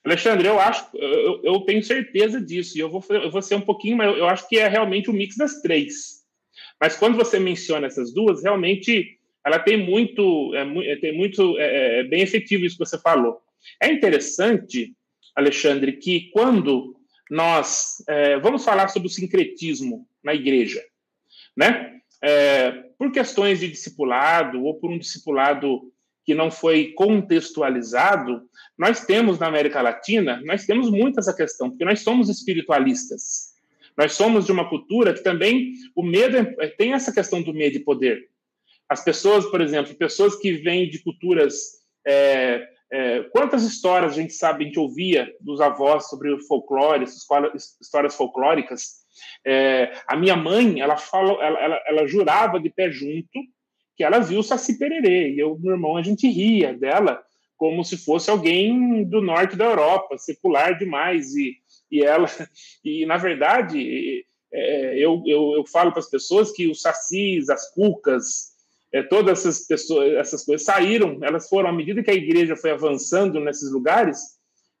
Alexandre, eu acho, eu, eu, tenho certeza disso, e eu vou, eu vou ser um pouquinho, mas eu acho que é realmente o um mix das três. Mas quando você menciona essas duas, realmente ela tem muito, é, tem muito, é, é, bem efetivo isso que você falou. É interessante, Alexandre, que quando nós é, vamos falar sobre o sincretismo na igreja, né? É, por questões de discipulado ou por um discipulado que não foi contextualizado, nós temos na América Latina, nós temos muito essa questão, porque nós somos espiritualistas. Nós somos de uma cultura que também o medo é, tem essa questão do medo e poder. As pessoas, por exemplo, pessoas que vêm de culturas. É, é, quantas histórias a gente sabe, a gente ouvia dos avós sobre o folclore, histórias folclóricas. É, a minha mãe, ela, falou, ela, ela, ela, jurava de pé junto que ela viu o Saci Pererê. E eu, meu irmão, a gente ria dela como se fosse alguém do norte da Europa, secular demais. E, e ela, e na verdade, é, eu, eu, eu falo para as pessoas que os sacis, as cucas, é, todas essas pessoas, essas coisas saíram, elas foram à medida que a igreja foi avançando nesses lugares,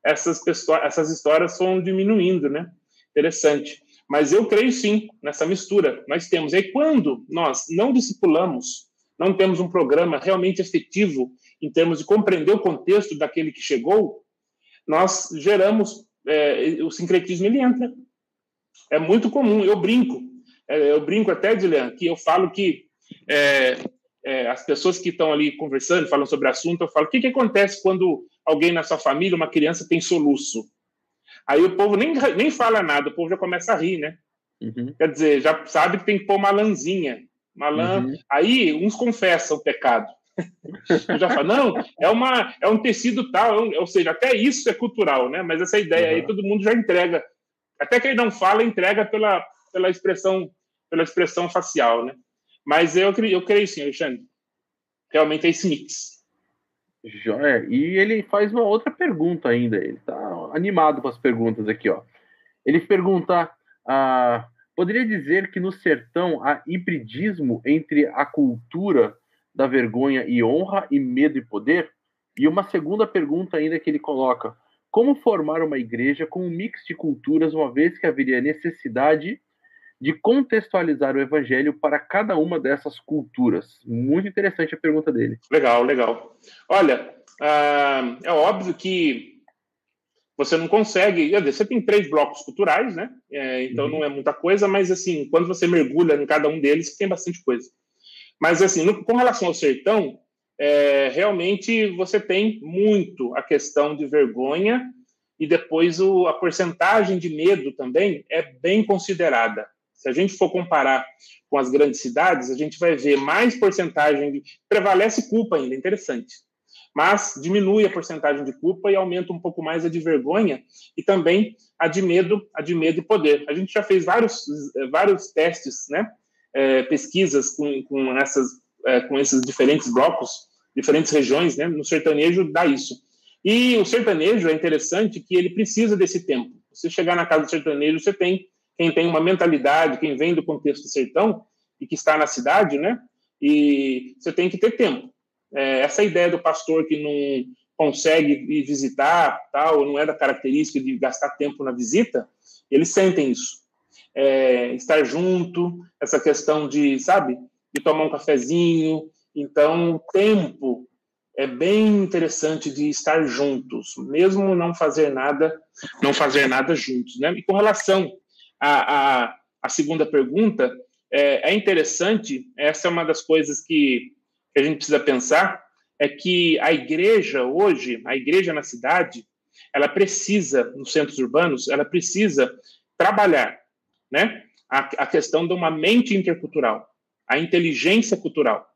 essas pessoas, essas histórias foram diminuindo, né? Interessante. Mas eu creio sim nessa mistura. Nós temos. E quando nós não discipulamos, não temos um programa realmente efetivo em termos de compreender o contexto daquele que chegou, nós geramos é, o sincretismo ele entra. É muito comum. Eu brinco, é, eu brinco até, Dilean, que eu falo que é, é, as pessoas que estão ali conversando, falam sobre o assunto, eu falo, o que, que acontece quando alguém na sua família, uma criança, tem soluço? Aí o povo nem, nem fala nada, o povo já começa a rir, né? Uhum. Quer dizer, já sabe que tem que pôr uma lãzinha. Uma lã... Uhum. Aí uns confessam o pecado. já fala, não, é, uma, é um tecido tal, é ou seja, até isso é cultural, né? Mas essa ideia uhum. aí todo mundo já entrega. Até que ele não fala, entrega pela, pela expressão pela expressão facial, né? Mas eu, eu creio sim, Alexandre. Realmente é esse mix. Joia. E ele faz uma outra pergunta ainda. Ele está animado com as perguntas aqui, ó. Ele pergunta: ah, poderia dizer que no sertão há hibridismo entre a cultura da vergonha e honra e medo e poder? E uma segunda pergunta ainda que ele coloca: como formar uma igreja com um mix de culturas, uma vez que haveria necessidade de contextualizar o evangelho para cada uma dessas culturas? Muito interessante a pergunta dele. Legal, legal. Olha, uh, é óbvio que você não consegue. Você tem três blocos culturais, né? É, então uhum. não é muita coisa, mas assim, quando você mergulha em cada um deles, tem bastante coisa. Mas assim, no, com relação ao sertão, é, realmente você tem muito a questão de vergonha e depois o, a porcentagem de medo também é bem considerada. Se a gente for comparar com as grandes cidades, a gente vai ver mais porcentagem de. Prevalece culpa ainda, interessante. Mas diminui a porcentagem de culpa e aumenta um pouco mais a de vergonha e também a de medo, a de medo e poder. A gente já fez vários, vários testes, né? É, pesquisas com, com, essas, é, com esses diferentes blocos, diferentes regiões, né? No sertanejo dá isso. E o sertanejo é interessante que ele precisa desse tempo. Você chegar na casa do sertanejo, você tem quem tem uma mentalidade, quem vem do contexto do sertão e que está na cidade, né? E você tem que ter tempo. É, essa ideia do pastor que não consegue ir visitar, tal, não é da característica de gastar tempo na visita, eles sentem isso. É, estar junto, essa questão de, sabe, de tomar um cafezinho. Então, tempo é bem interessante de estar juntos, mesmo não fazer nada, não fazer nada juntos, né? E com relação a, a, a segunda pergunta, é, é, interessante, essa é uma das coisas que, que a gente precisa pensar, é que a igreja hoje, a igreja na cidade, ela precisa, nos centros urbanos, ela precisa trabalhar né, a, a questão de uma mente intercultural, a inteligência cultural.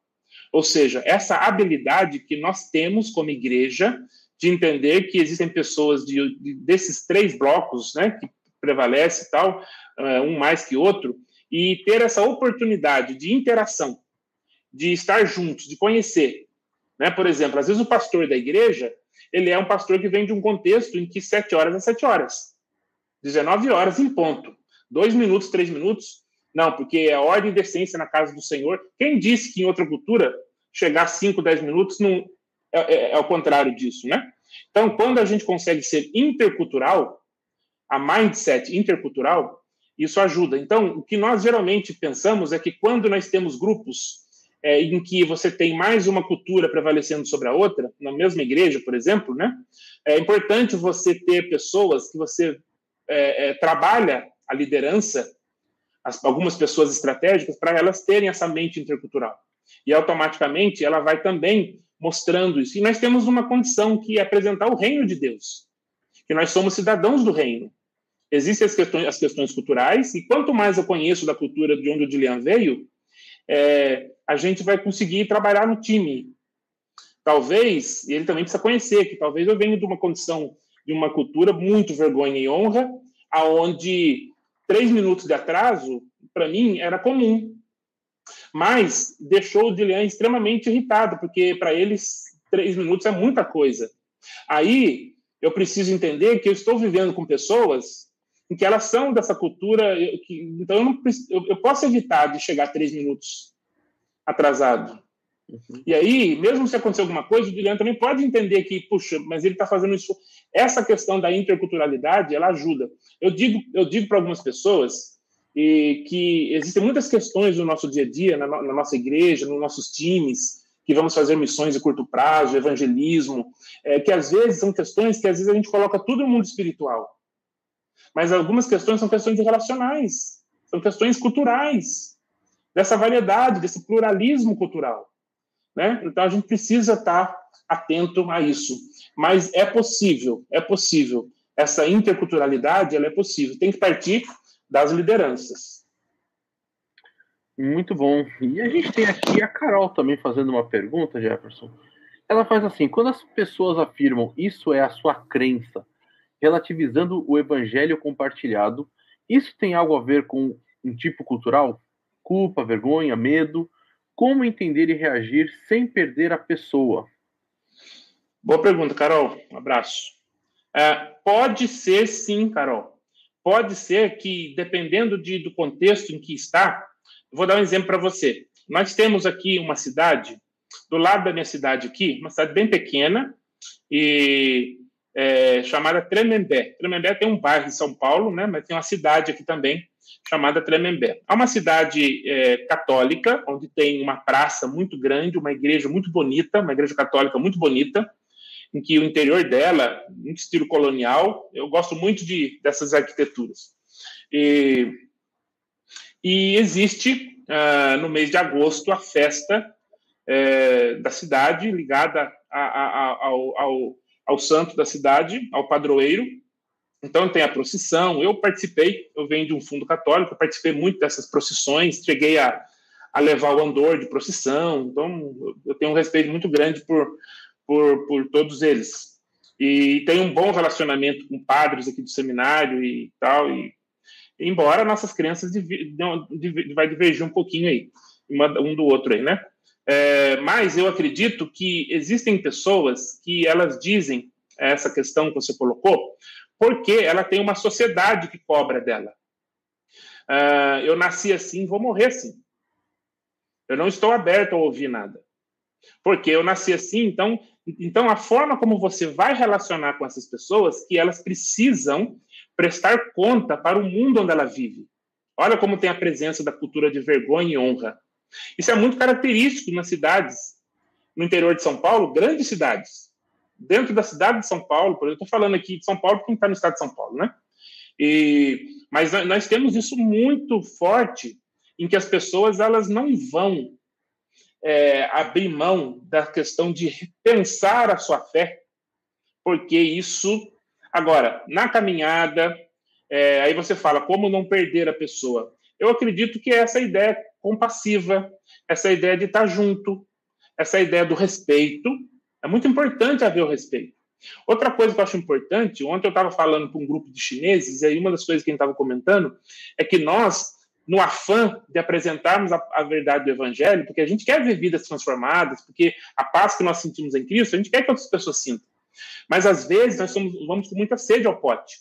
Ou seja, essa habilidade que nós temos como igreja de entender que existem pessoas de, de, desses três blocos, né, que prevalece tal, eh, um mais que outro, e ter essa oportunidade de interação, de estar juntos, de conhecer. Né? Por exemplo, às vezes o pastor da igreja, ele é um pastor que vem de um contexto em que sete horas é sete horas, 19 horas em ponto, dois minutos, três minutos, não, porque é ordem e decência na casa do Senhor. Quem disse que em outra cultura chegar cinco, dez minutos não é, é, é o contrário disso, né? Então, quando a gente consegue ser intercultural, a mindset intercultural, isso ajuda. Então, o que nós geralmente pensamos é que quando nós temos grupos é, em que você tem mais uma cultura prevalecendo sobre a outra, na mesma igreja, por exemplo, né? É importante você ter pessoas que você é, é, trabalha a liderança, as, algumas pessoas estratégicas, para elas terem essa mente intercultural. E automaticamente ela vai também mostrando isso. E nós temos uma condição que é apresentar o reino de Deus, que nós somos cidadãos do reino. Existem as questões, as questões culturais, e quanto mais eu conheço da cultura de onde o Dilian veio, é, a gente vai conseguir trabalhar no time. Talvez, e ele também precisa conhecer, que talvez eu venha de uma condição, de uma cultura muito vergonha e honra, aonde três minutos de atraso, para mim, era comum. Mas deixou o Dilian extremamente irritado, porque para eles, três minutos é muita coisa. Aí, eu preciso entender que eu estou vivendo com pessoas em que elas são dessa cultura, que, então eu, não, eu, eu posso evitar de chegar três minutos atrasado. Uhum. E aí, mesmo se acontecer alguma coisa, o Juliano também pode entender que, puxa, mas ele está fazendo isso. Essa questão da interculturalidade, ela ajuda. Eu digo, eu digo para algumas pessoas e, que existem muitas questões no nosso dia a dia, na, na, nossa igreja, nos nossos times, que vamos fazer missões de curto prazo, evangelismo, é, que às vezes são questões que às vezes a gente coloca tudo no mundo espiritual. Mas algumas questões são questões relacionais, são questões culturais dessa variedade, desse pluralismo cultural. Né? Então a gente precisa estar atento a isso. Mas é possível, é possível. Essa interculturalidade ela é possível. Tem que partir das lideranças. Muito bom. E a gente tem aqui a Carol também fazendo uma pergunta, Jefferson. Ela faz assim: quando as pessoas afirmam isso é a sua crença, relativizando o evangelho compartilhado, isso tem algo a ver com um tipo cultural? culpa, vergonha, medo. Como entender e reagir sem perder a pessoa? Boa pergunta, Carol. Um abraço. É, pode ser sim, Carol. Pode ser que, dependendo de, do contexto em que está, vou dar um exemplo para você. Nós temos aqui uma cidade, do lado da minha cidade aqui, uma cidade bem pequena, e é, chamada Tremembé. Tremembé tem um bairro em São Paulo, né, mas tem uma cidade aqui também chamada Tremembé. É uma cidade é, católica, onde tem uma praça muito grande, uma igreja muito bonita, uma igreja católica muito bonita, em que o interior dela, muito estilo colonial, eu gosto muito de, dessas arquiteturas. E, e existe, uh, no mês de agosto, a festa é, da cidade, ligada a, a, a, ao, ao santo da cidade, ao padroeiro, então tem a procissão. Eu participei, eu venho de um fundo católico, participei muito dessas procissões, cheguei a, a levar o andor de procissão. Então eu tenho um respeito muito grande por, por, por todos eles. E tenho um bom relacionamento com padres aqui do seminário e tal. E, embora nossas crenças div, vai divergir um pouquinho aí, um do outro aí, né? É, mas eu acredito que existem pessoas que elas dizem essa questão que você colocou, porque ela tem uma sociedade que cobra dela. Uh, eu nasci assim, vou morrer assim. Eu não estou aberto a ouvir nada. Porque eu nasci assim, então, então a forma como você vai relacionar com essas pessoas, que elas precisam prestar conta para o mundo onde ela vive. Olha como tem a presença da cultura de vergonha e honra. Isso é muito característico nas cidades, no interior de São Paulo, grandes cidades dentro da cidade de São Paulo, por exemplo, estou falando aqui de São Paulo porque está no estado de São Paulo, né? E, mas nós temos isso muito forte em que as pessoas elas não vão é, abrir mão da questão de pensar a sua fé, porque isso agora na caminhada é, aí você fala como não perder a pessoa. Eu acredito que é essa ideia compassiva, essa ideia de estar junto, essa ideia do respeito, é muito importante haver o respeito. Outra coisa que eu acho importante, ontem eu estava falando para um grupo de chineses, e aí uma das coisas que a gente estava comentando é que nós, no afã de apresentarmos a, a, verdade do Evangelho, porque a gente quer ver vidas transformadas, porque a paz que nós sentimos em Cristo, a gente quer que outras pessoas sintam. Mas às vezes nós somos, vamos com muita sede ao pote.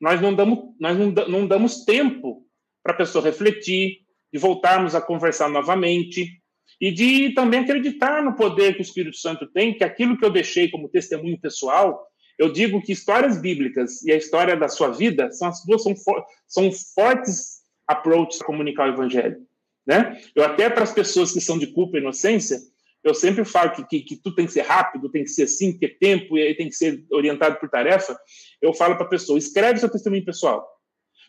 Nós não damos, nós não, não damos tempo para a pessoa refletir, de voltarmos a conversar novamente, e de também acreditar no poder que o Espírito Santo tem, que aquilo que eu deixei como testemunho pessoal, eu digo que histórias bíblicas e a história da sua vida são as duas são, for, são fortes approaches a comunicar o evangelho. né? Eu até para as pessoas que são de culpa e inocência, eu sempre falo que, que, que tudo tem que ser rápido, tem que ser assim, ter tempo e tem que ser orientado por tarefa. Eu falo para a pessoa: escreve seu testemunho pessoal.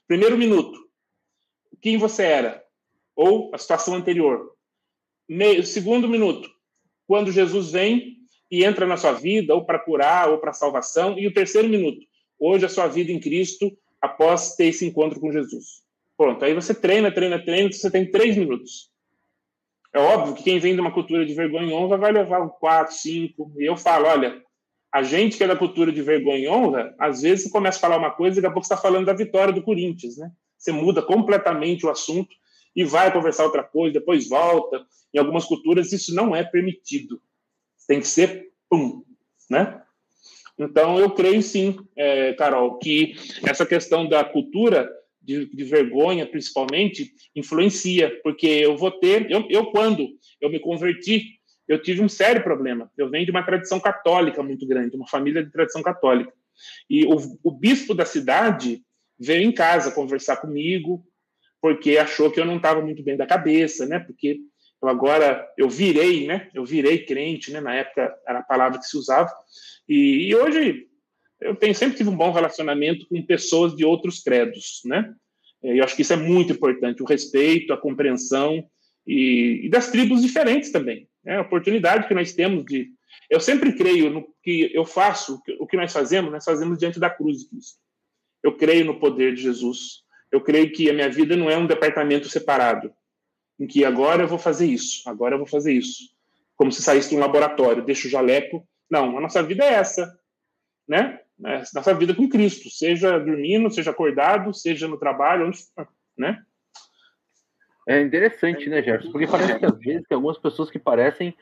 Primeiro minuto, quem você era ou a situação anterior. Meio, segundo minuto, quando Jesus vem e entra na sua vida, ou para curar, ou para salvação. E o terceiro minuto, hoje a sua vida em Cristo, após ter esse encontro com Jesus. Pronto, aí você treina, treina, treina, você tem três minutos. É óbvio que quem vem de uma cultura de vergonha e honra vai levar quatro, cinco. E eu falo, olha, a gente que é da cultura de vergonha e honra, às vezes você começa a falar uma coisa e daqui a pouco você está falando da vitória do Corinthians, né? Você muda completamente o assunto e vai conversar outra coisa, depois volta. Em algumas culturas isso não é permitido. Tem que ser pum, né? Então eu creio sim, é, Carol, que essa questão da cultura de, de, vergonha, principalmente, influencia, porque eu vou ter, eu, eu quando eu me converti, eu tive um sério problema. Eu venho de uma tradição católica muito grande, uma família de tradição católica. E o, o bispo da cidade veio em casa conversar comigo, porque achou que eu não estava muito bem da cabeça, né? Porque eu agora eu virei, né? Eu virei crente, né? Na época era a palavra que se usava. E, e hoje eu tenho sempre tive um bom relacionamento com pessoas de outros credos, né? Eu acho que isso é muito importante, o respeito, a compreensão e, e das tribos diferentes também. É a oportunidade que nós temos de. Eu sempre creio no que eu faço, o que nós fazemos, nós fazemos diante da cruz de Cristo. Eu creio no poder de Jesus. Eu creio que a minha vida não é um departamento separado, em que agora eu vou fazer isso, agora eu vou fazer isso. Como se saísse de um laboratório, deixa o jaleco. Não, a nossa vida é essa, né? É, nossa vida com Cristo, seja dormindo, seja acordado, seja no trabalho, onde né? É interessante, né, Jefferson? Porque parece que às vezes tem algumas pessoas que parecem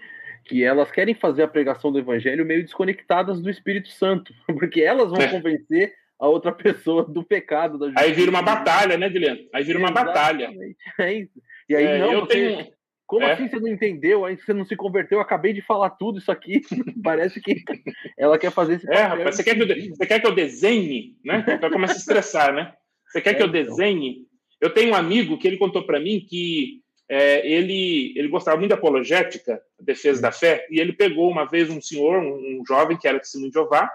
que elas querem fazer a pregação do evangelho meio desconectadas do Espírito Santo, porque elas vão é. convencer a outra pessoa do pecado. Da aí vira uma batalha, né, Guilherme? Aí vira uma batalha. É isso. E aí, é, não, eu você... tenho... Como é. assim você não entendeu? Aí você não se converteu? Eu acabei de falar tudo isso aqui. Parece que ela quer fazer esse É, rapaz, você quer, que eu, você quer que eu desenhe? Né? Então começa a estressar, né? Você quer é, que eu então. desenhe? Eu tenho um amigo que ele contou para mim que é, ele, ele gostava muito da apologética, defesa da fé, e ele pegou uma vez um senhor, um, um jovem que era testemunho de Jeová,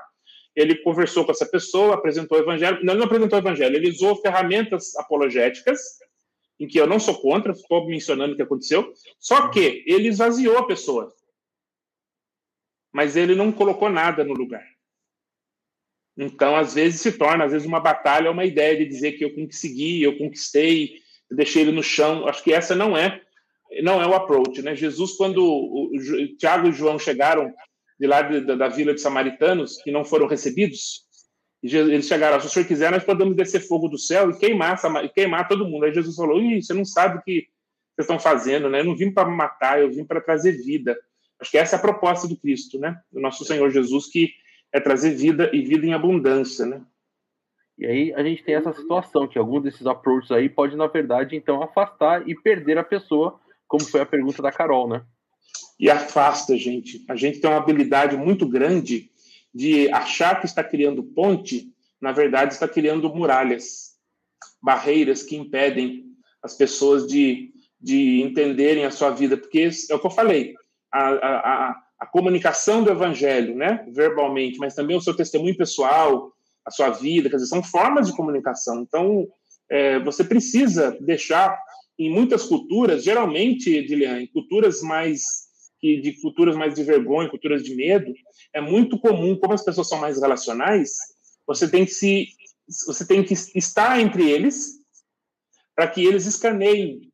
ele conversou com essa pessoa, apresentou o evangelho. Não, ele não apresentou o evangelho, ele usou ferramentas apologéticas, em que eu não sou contra, estou mencionando o que aconteceu, só que ele esvaziou a pessoa. Mas ele não colocou nada no lugar. Então, às vezes se torna, às vezes, uma batalha, uma ideia de dizer que eu consegui, eu conquistei, eu deixei ele no chão. Acho que essa não é não é o approach, né? Jesus, quando o, o Tiago e João chegaram de lá de, da, da, vila de samaritanos que não foram recebidos. Eles chegaram, se o senhor quiser, nós podemos descer fogo do céu e queimar, queimar todo mundo. Aí Jesus falou: Ih, você não sabe o que vocês estão fazendo, né? Eu não vim para matar, eu vim para trazer vida. Acho que essa é a proposta do Cristo, né? Do nosso Senhor Jesus, que é trazer vida e vida em abundância, né? E aí a gente tem essa situação que algum desses approaches aí pode, na verdade, então afastar e perder a pessoa, como foi a pergunta da Carol, né? E afasta a gente. A gente tem uma habilidade muito grande de achar que está criando ponte, na verdade está criando muralhas, barreiras que impedem as pessoas de, de entenderem a sua vida, porque é o que eu falei, a, a, a comunicação do evangelho, né, verbalmente, mas também o seu testemunho pessoal, a sua vida, quer dizer, são formas de comunicação. Então, é, você precisa deixar, em muitas culturas, geralmente, Edilian, em culturas mais que de culturas mais de vergonha, culturas de medo, é muito comum, como as pessoas são mais relacionais, você tem que se você tem que estar entre eles para que eles escaneiem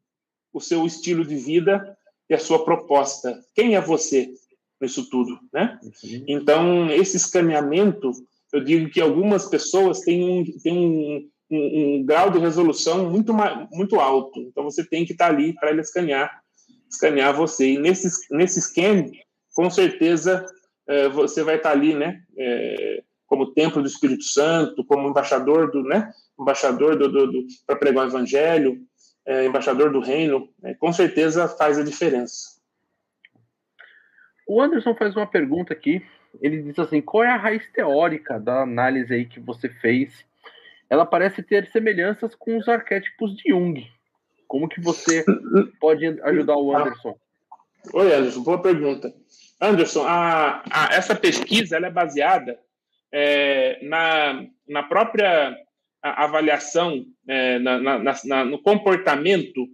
o seu estilo de vida e a sua proposta. Quem é você nisso tudo, né? Uhum. Então, esse escaneamento, eu digo que algumas pessoas têm um, têm um, um, um grau de resolução muito, muito alto. Então, você tem que estar ali para ele escanear escanear você. E nesse, nesse scan, com certeza, é, você vai estar ali, né? É, como templo do Espírito Santo, como embaixador do, né? Embaixador do, do, do para pregar o Evangelho, é, embaixador do Reino, é, com certeza faz a diferença. O Anderson faz uma pergunta aqui. Ele diz assim: qual é a raiz teórica da análise aí que você fez? Ela parece ter semelhanças com os arquétipos de Jung. Como que você pode ajudar o Anderson? Oi, Anderson, boa pergunta. Anderson, a, a, essa pesquisa é baseada é, na, na própria avaliação, é, na, na, na, no comportamento,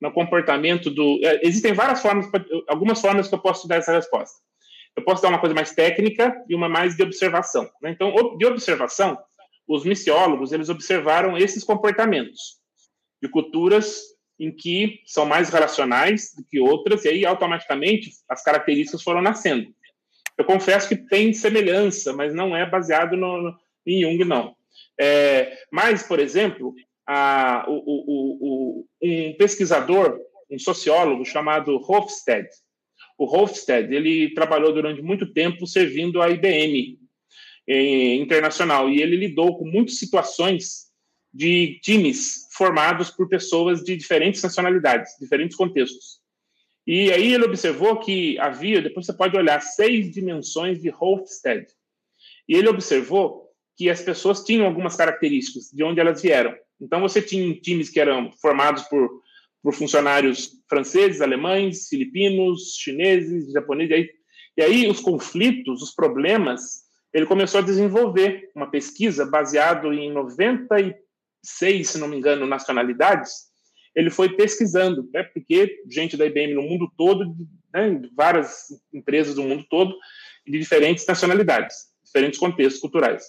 no comportamento do. É, existem várias formas, algumas formas que eu posso dar essa resposta. Eu posso dar uma coisa mais técnica e uma mais de observação. Né? Então, de observação, os missiólogos eles observaram esses comportamentos de culturas em que são mais relacionais do que outras, e aí automaticamente as características foram nascendo. Eu confesso que tem semelhança, mas não é baseado no, no em Jung, não. É, mas, por exemplo, a, o, o, o, um pesquisador, um sociólogo chamado Hofstede, o Hofstede, ele trabalhou durante muito tempo servindo a IBM internacional e ele lidou com muitas situações de times formados por pessoas de diferentes nacionalidades, diferentes contextos. E aí ele observou que havia, depois você pode olhar, seis dimensões de Hofstede. E ele observou que as pessoas tinham algumas características de onde elas vieram. Então você tinha times que eram formados por, por funcionários franceses, alemães, filipinos, chineses, japoneses. E aí, e aí os conflitos, os problemas, ele começou a desenvolver uma pesquisa baseado em 96, se não me engano, nacionalidades. Ele foi pesquisando, né, porque gente da IBM no mundo todo, né, várias empresas do mundo todo, de diferentes nacionalidades, diferentes contextos culturais.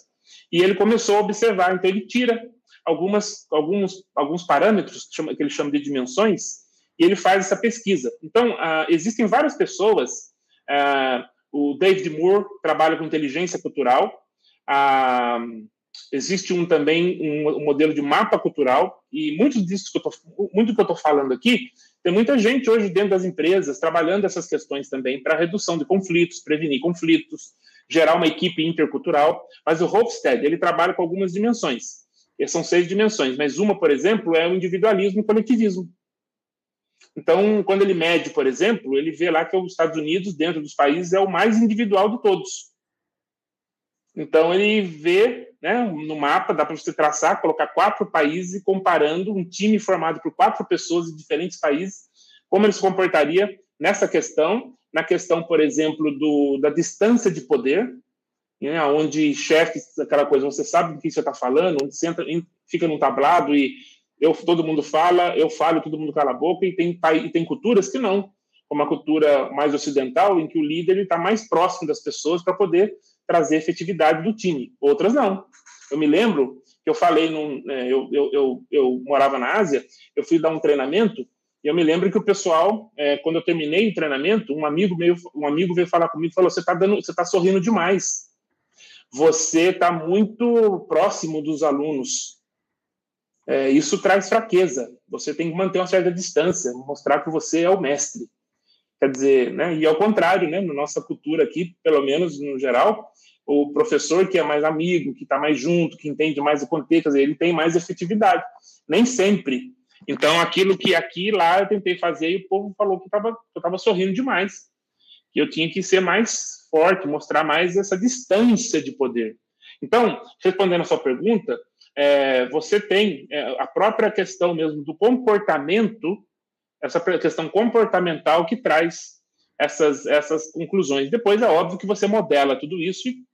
E ele começou a observar, então ele tira algumas, alguns, alguns parâmetros que ele chama de dimensões e ele faz essa pesquisa. Então, uh, existem várias pessoas, uh, o David Moore trabalha com inteligência cultural, uh, existe um também um, um, modelo de mapa cultural e muito disso que eu tô, muito que eu estou falando aqui tem muita gente hoje dentro das empresas trabalhando essas questões também para redução de conflitos, prevenir conflitos, gerar uma equipe intercultural. Mas o Hofstede, ele trabalha com algumas dimensões. E são seis dimensões, mas uma, por exemplo, é o individualismo e coletivismo. Então, quando ele mede, por exemplo, ele vê lá que os Estados Unidos, dentro dos países, é o mais individual de todos. Então, ele vê né, no mapa, dá para você traçar, colocar quatro países comparando um time formado por quatro pessoas de diferentes países, como ele se comportaria nessa questão na questão, por exemplo, do, da distância de poder, né, onde chefes, aquela coisa, você sabe do que você está falando, onde você entra, fica num tablado e eu, todo mundo fala, eu falo, todo mundo cala a boca, e tem, e tem culturas que não, como a cultura mais ocidental, em que o líder está mais próximo das pessoas para poder trazer efetividade do time. Outras não. Eu me lembro que eu falei, num, né, eu, eu, eu, eu morava na Ásia, eu fui dar um treinamento e eu me lembro que o pessoal, é, quando eu terminei o treinamento, um amigo meu, um amigo veio falar comigo e falou: "Você está está sorrindo demais. Você está muito próximo dos alunos. É, isso traz fraqueza. Você tem que manter uma certa distância, mostrar que você é o mestre. Quer dizer, né? E ao contrário, né? Na nossa cultura aqui, pelo menos no geral, o professor que é mais amigo, que está mais junto, que entende mais o contexto, ele tem mais efetividade. Nem sempre então, aquilo que aqui lá eu tentei fazer e o povo falou que, tava, eu estava sorrindo demais, que eu tinha que ser mais forte, mostrar mais essa distância de poder. Então, respondendo a sua pergunta, é, você tem é, a própria questão mesmo do comportamento, essa questão comportamental que traz essas, essas conclusões. Depois é óbvio que você modela tudo isso e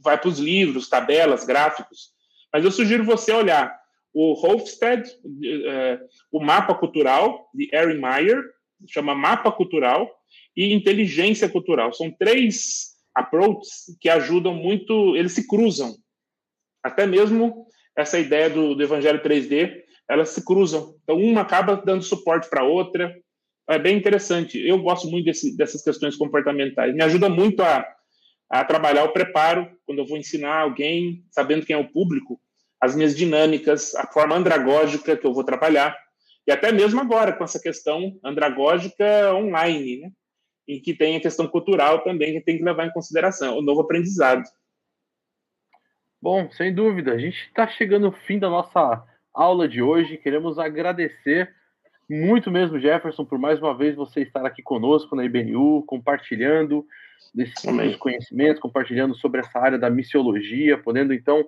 vai para os livros, tabelas, gráficos. Mas eu sugiro você olhar o Hofstede, é, o mapa cultural de Erin Meyer, chama mapa cultural e inteligência cultural. São três approaches que ajudam muito, eles se cruzam. Até mesmo essa ideia do, do Evangelho 3D, elas se cruzam. Então, uma acaba dando suporte para a outra. É bem interessante. Eu gosto muito desse, dessas questões comportamentais. Me ajuda muito a, a trabalhar o preparo, quando eu vou ensinar alguém, sabendo quem é o público, as minhas dinâmicas, a forma andragógica que eu vou trabalhar, e até mesmo agora com essa questão andragógica online, né? em que tem a questão cultural também que tem que levar em consideração, o novo aprendizado. Bom, sem dúvida, a gente está chegando ao fim da nossa aula de hoje. Queremos agradecer muito mesmo, Jefferson, por mais uma vez você estar aqui conosco na IBNU, compartilhando desses conhecimentos, compartilhando sobre essa área da missiologia, podendo então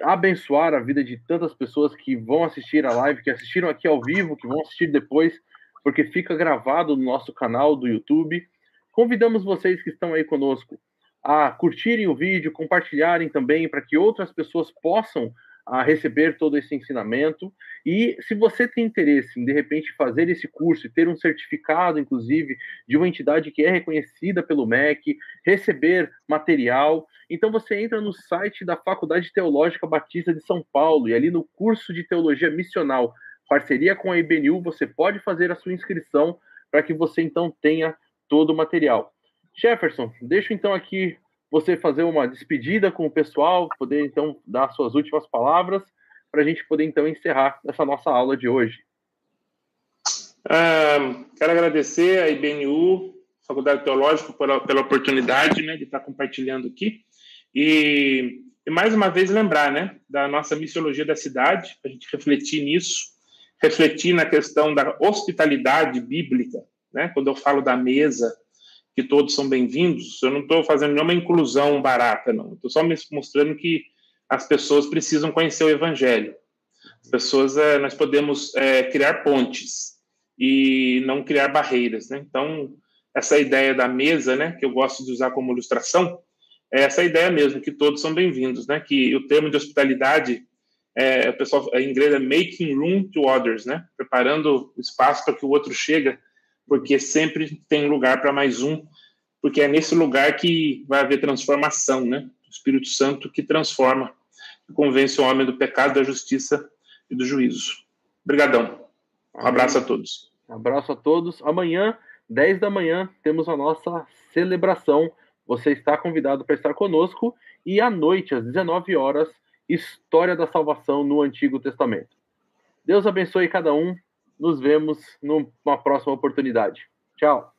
abençoar a vida de tantas pessoas que vão assistir a live, que assistiram aqui ao vivo, que vão assistir depois, porque fica gravado no nosso canal do YouTube. Convidamos vocês que estão aí conosco a curtirem o vídeo, compartilharem também para que outras pessoas possam a receber todo esse ensinamento. E se você tem interesse em, de repente, fazer esse curso e ter um certificado, inclusive, de uma entidade que é reconhecida pelo MEC, receber material, então você entra no site da Faculdade Teológica Batista de São Paulo e ali no curso de Teologia Missional, parceria com a IBNU, você pode fazer a sua inscrição para que você então tenha todo o material. Jefferson, deixo então aqui você fazer uma despedida com o pessoal, poder então dar suas últimas palavras, para a gente poder então encerrar essa nossa aula de hoje. Uh, quero agradecer a IBNU, Faculdade Teológica, pela, pela oportunidade né, de estar compartilhando aqui. E, e, mais uma vez lembrar né, da nossa missiologia da cidade, a gente refletir nisso, refletir na questão da hospitalidade bíblica. Né, quando eu falo da mesa, que todos são bem-vindos, eu não estou fazendo nenhuma inclusão barata, não. Estou só mostrando que as pessoas precisam conhecer o Evangelho. As pessoas, é, nós podemos é, criar pontes e não criar barreiras, né? Então, essa ideia da mesa, né, que eu gosto de usar como ilustração, é essa ideia mesmo, que todos são bem-vindos, né? Que o termo de hospitalidade, é, o pessoal em inglês é making room to others, né? Preparando espaço para que o outro chega porque sempre tem lugar para mais um, porque é nesse lugar que vai haver transformação, né? O Espírito Santo que transforma, que convence o homem do pecado, da justiça e do juízo. Obrigadão. Um abraço a todos. Um abraço a todos. Amanhã, 10 da manhã, temos a nossa celebração. Você está convidado para estar conosco. E à noite, às 19 horas, História da Salvação no Antigo Testamento. Deus abençoe cada um. Nos vemos numa próxima oportunidade. Tchau.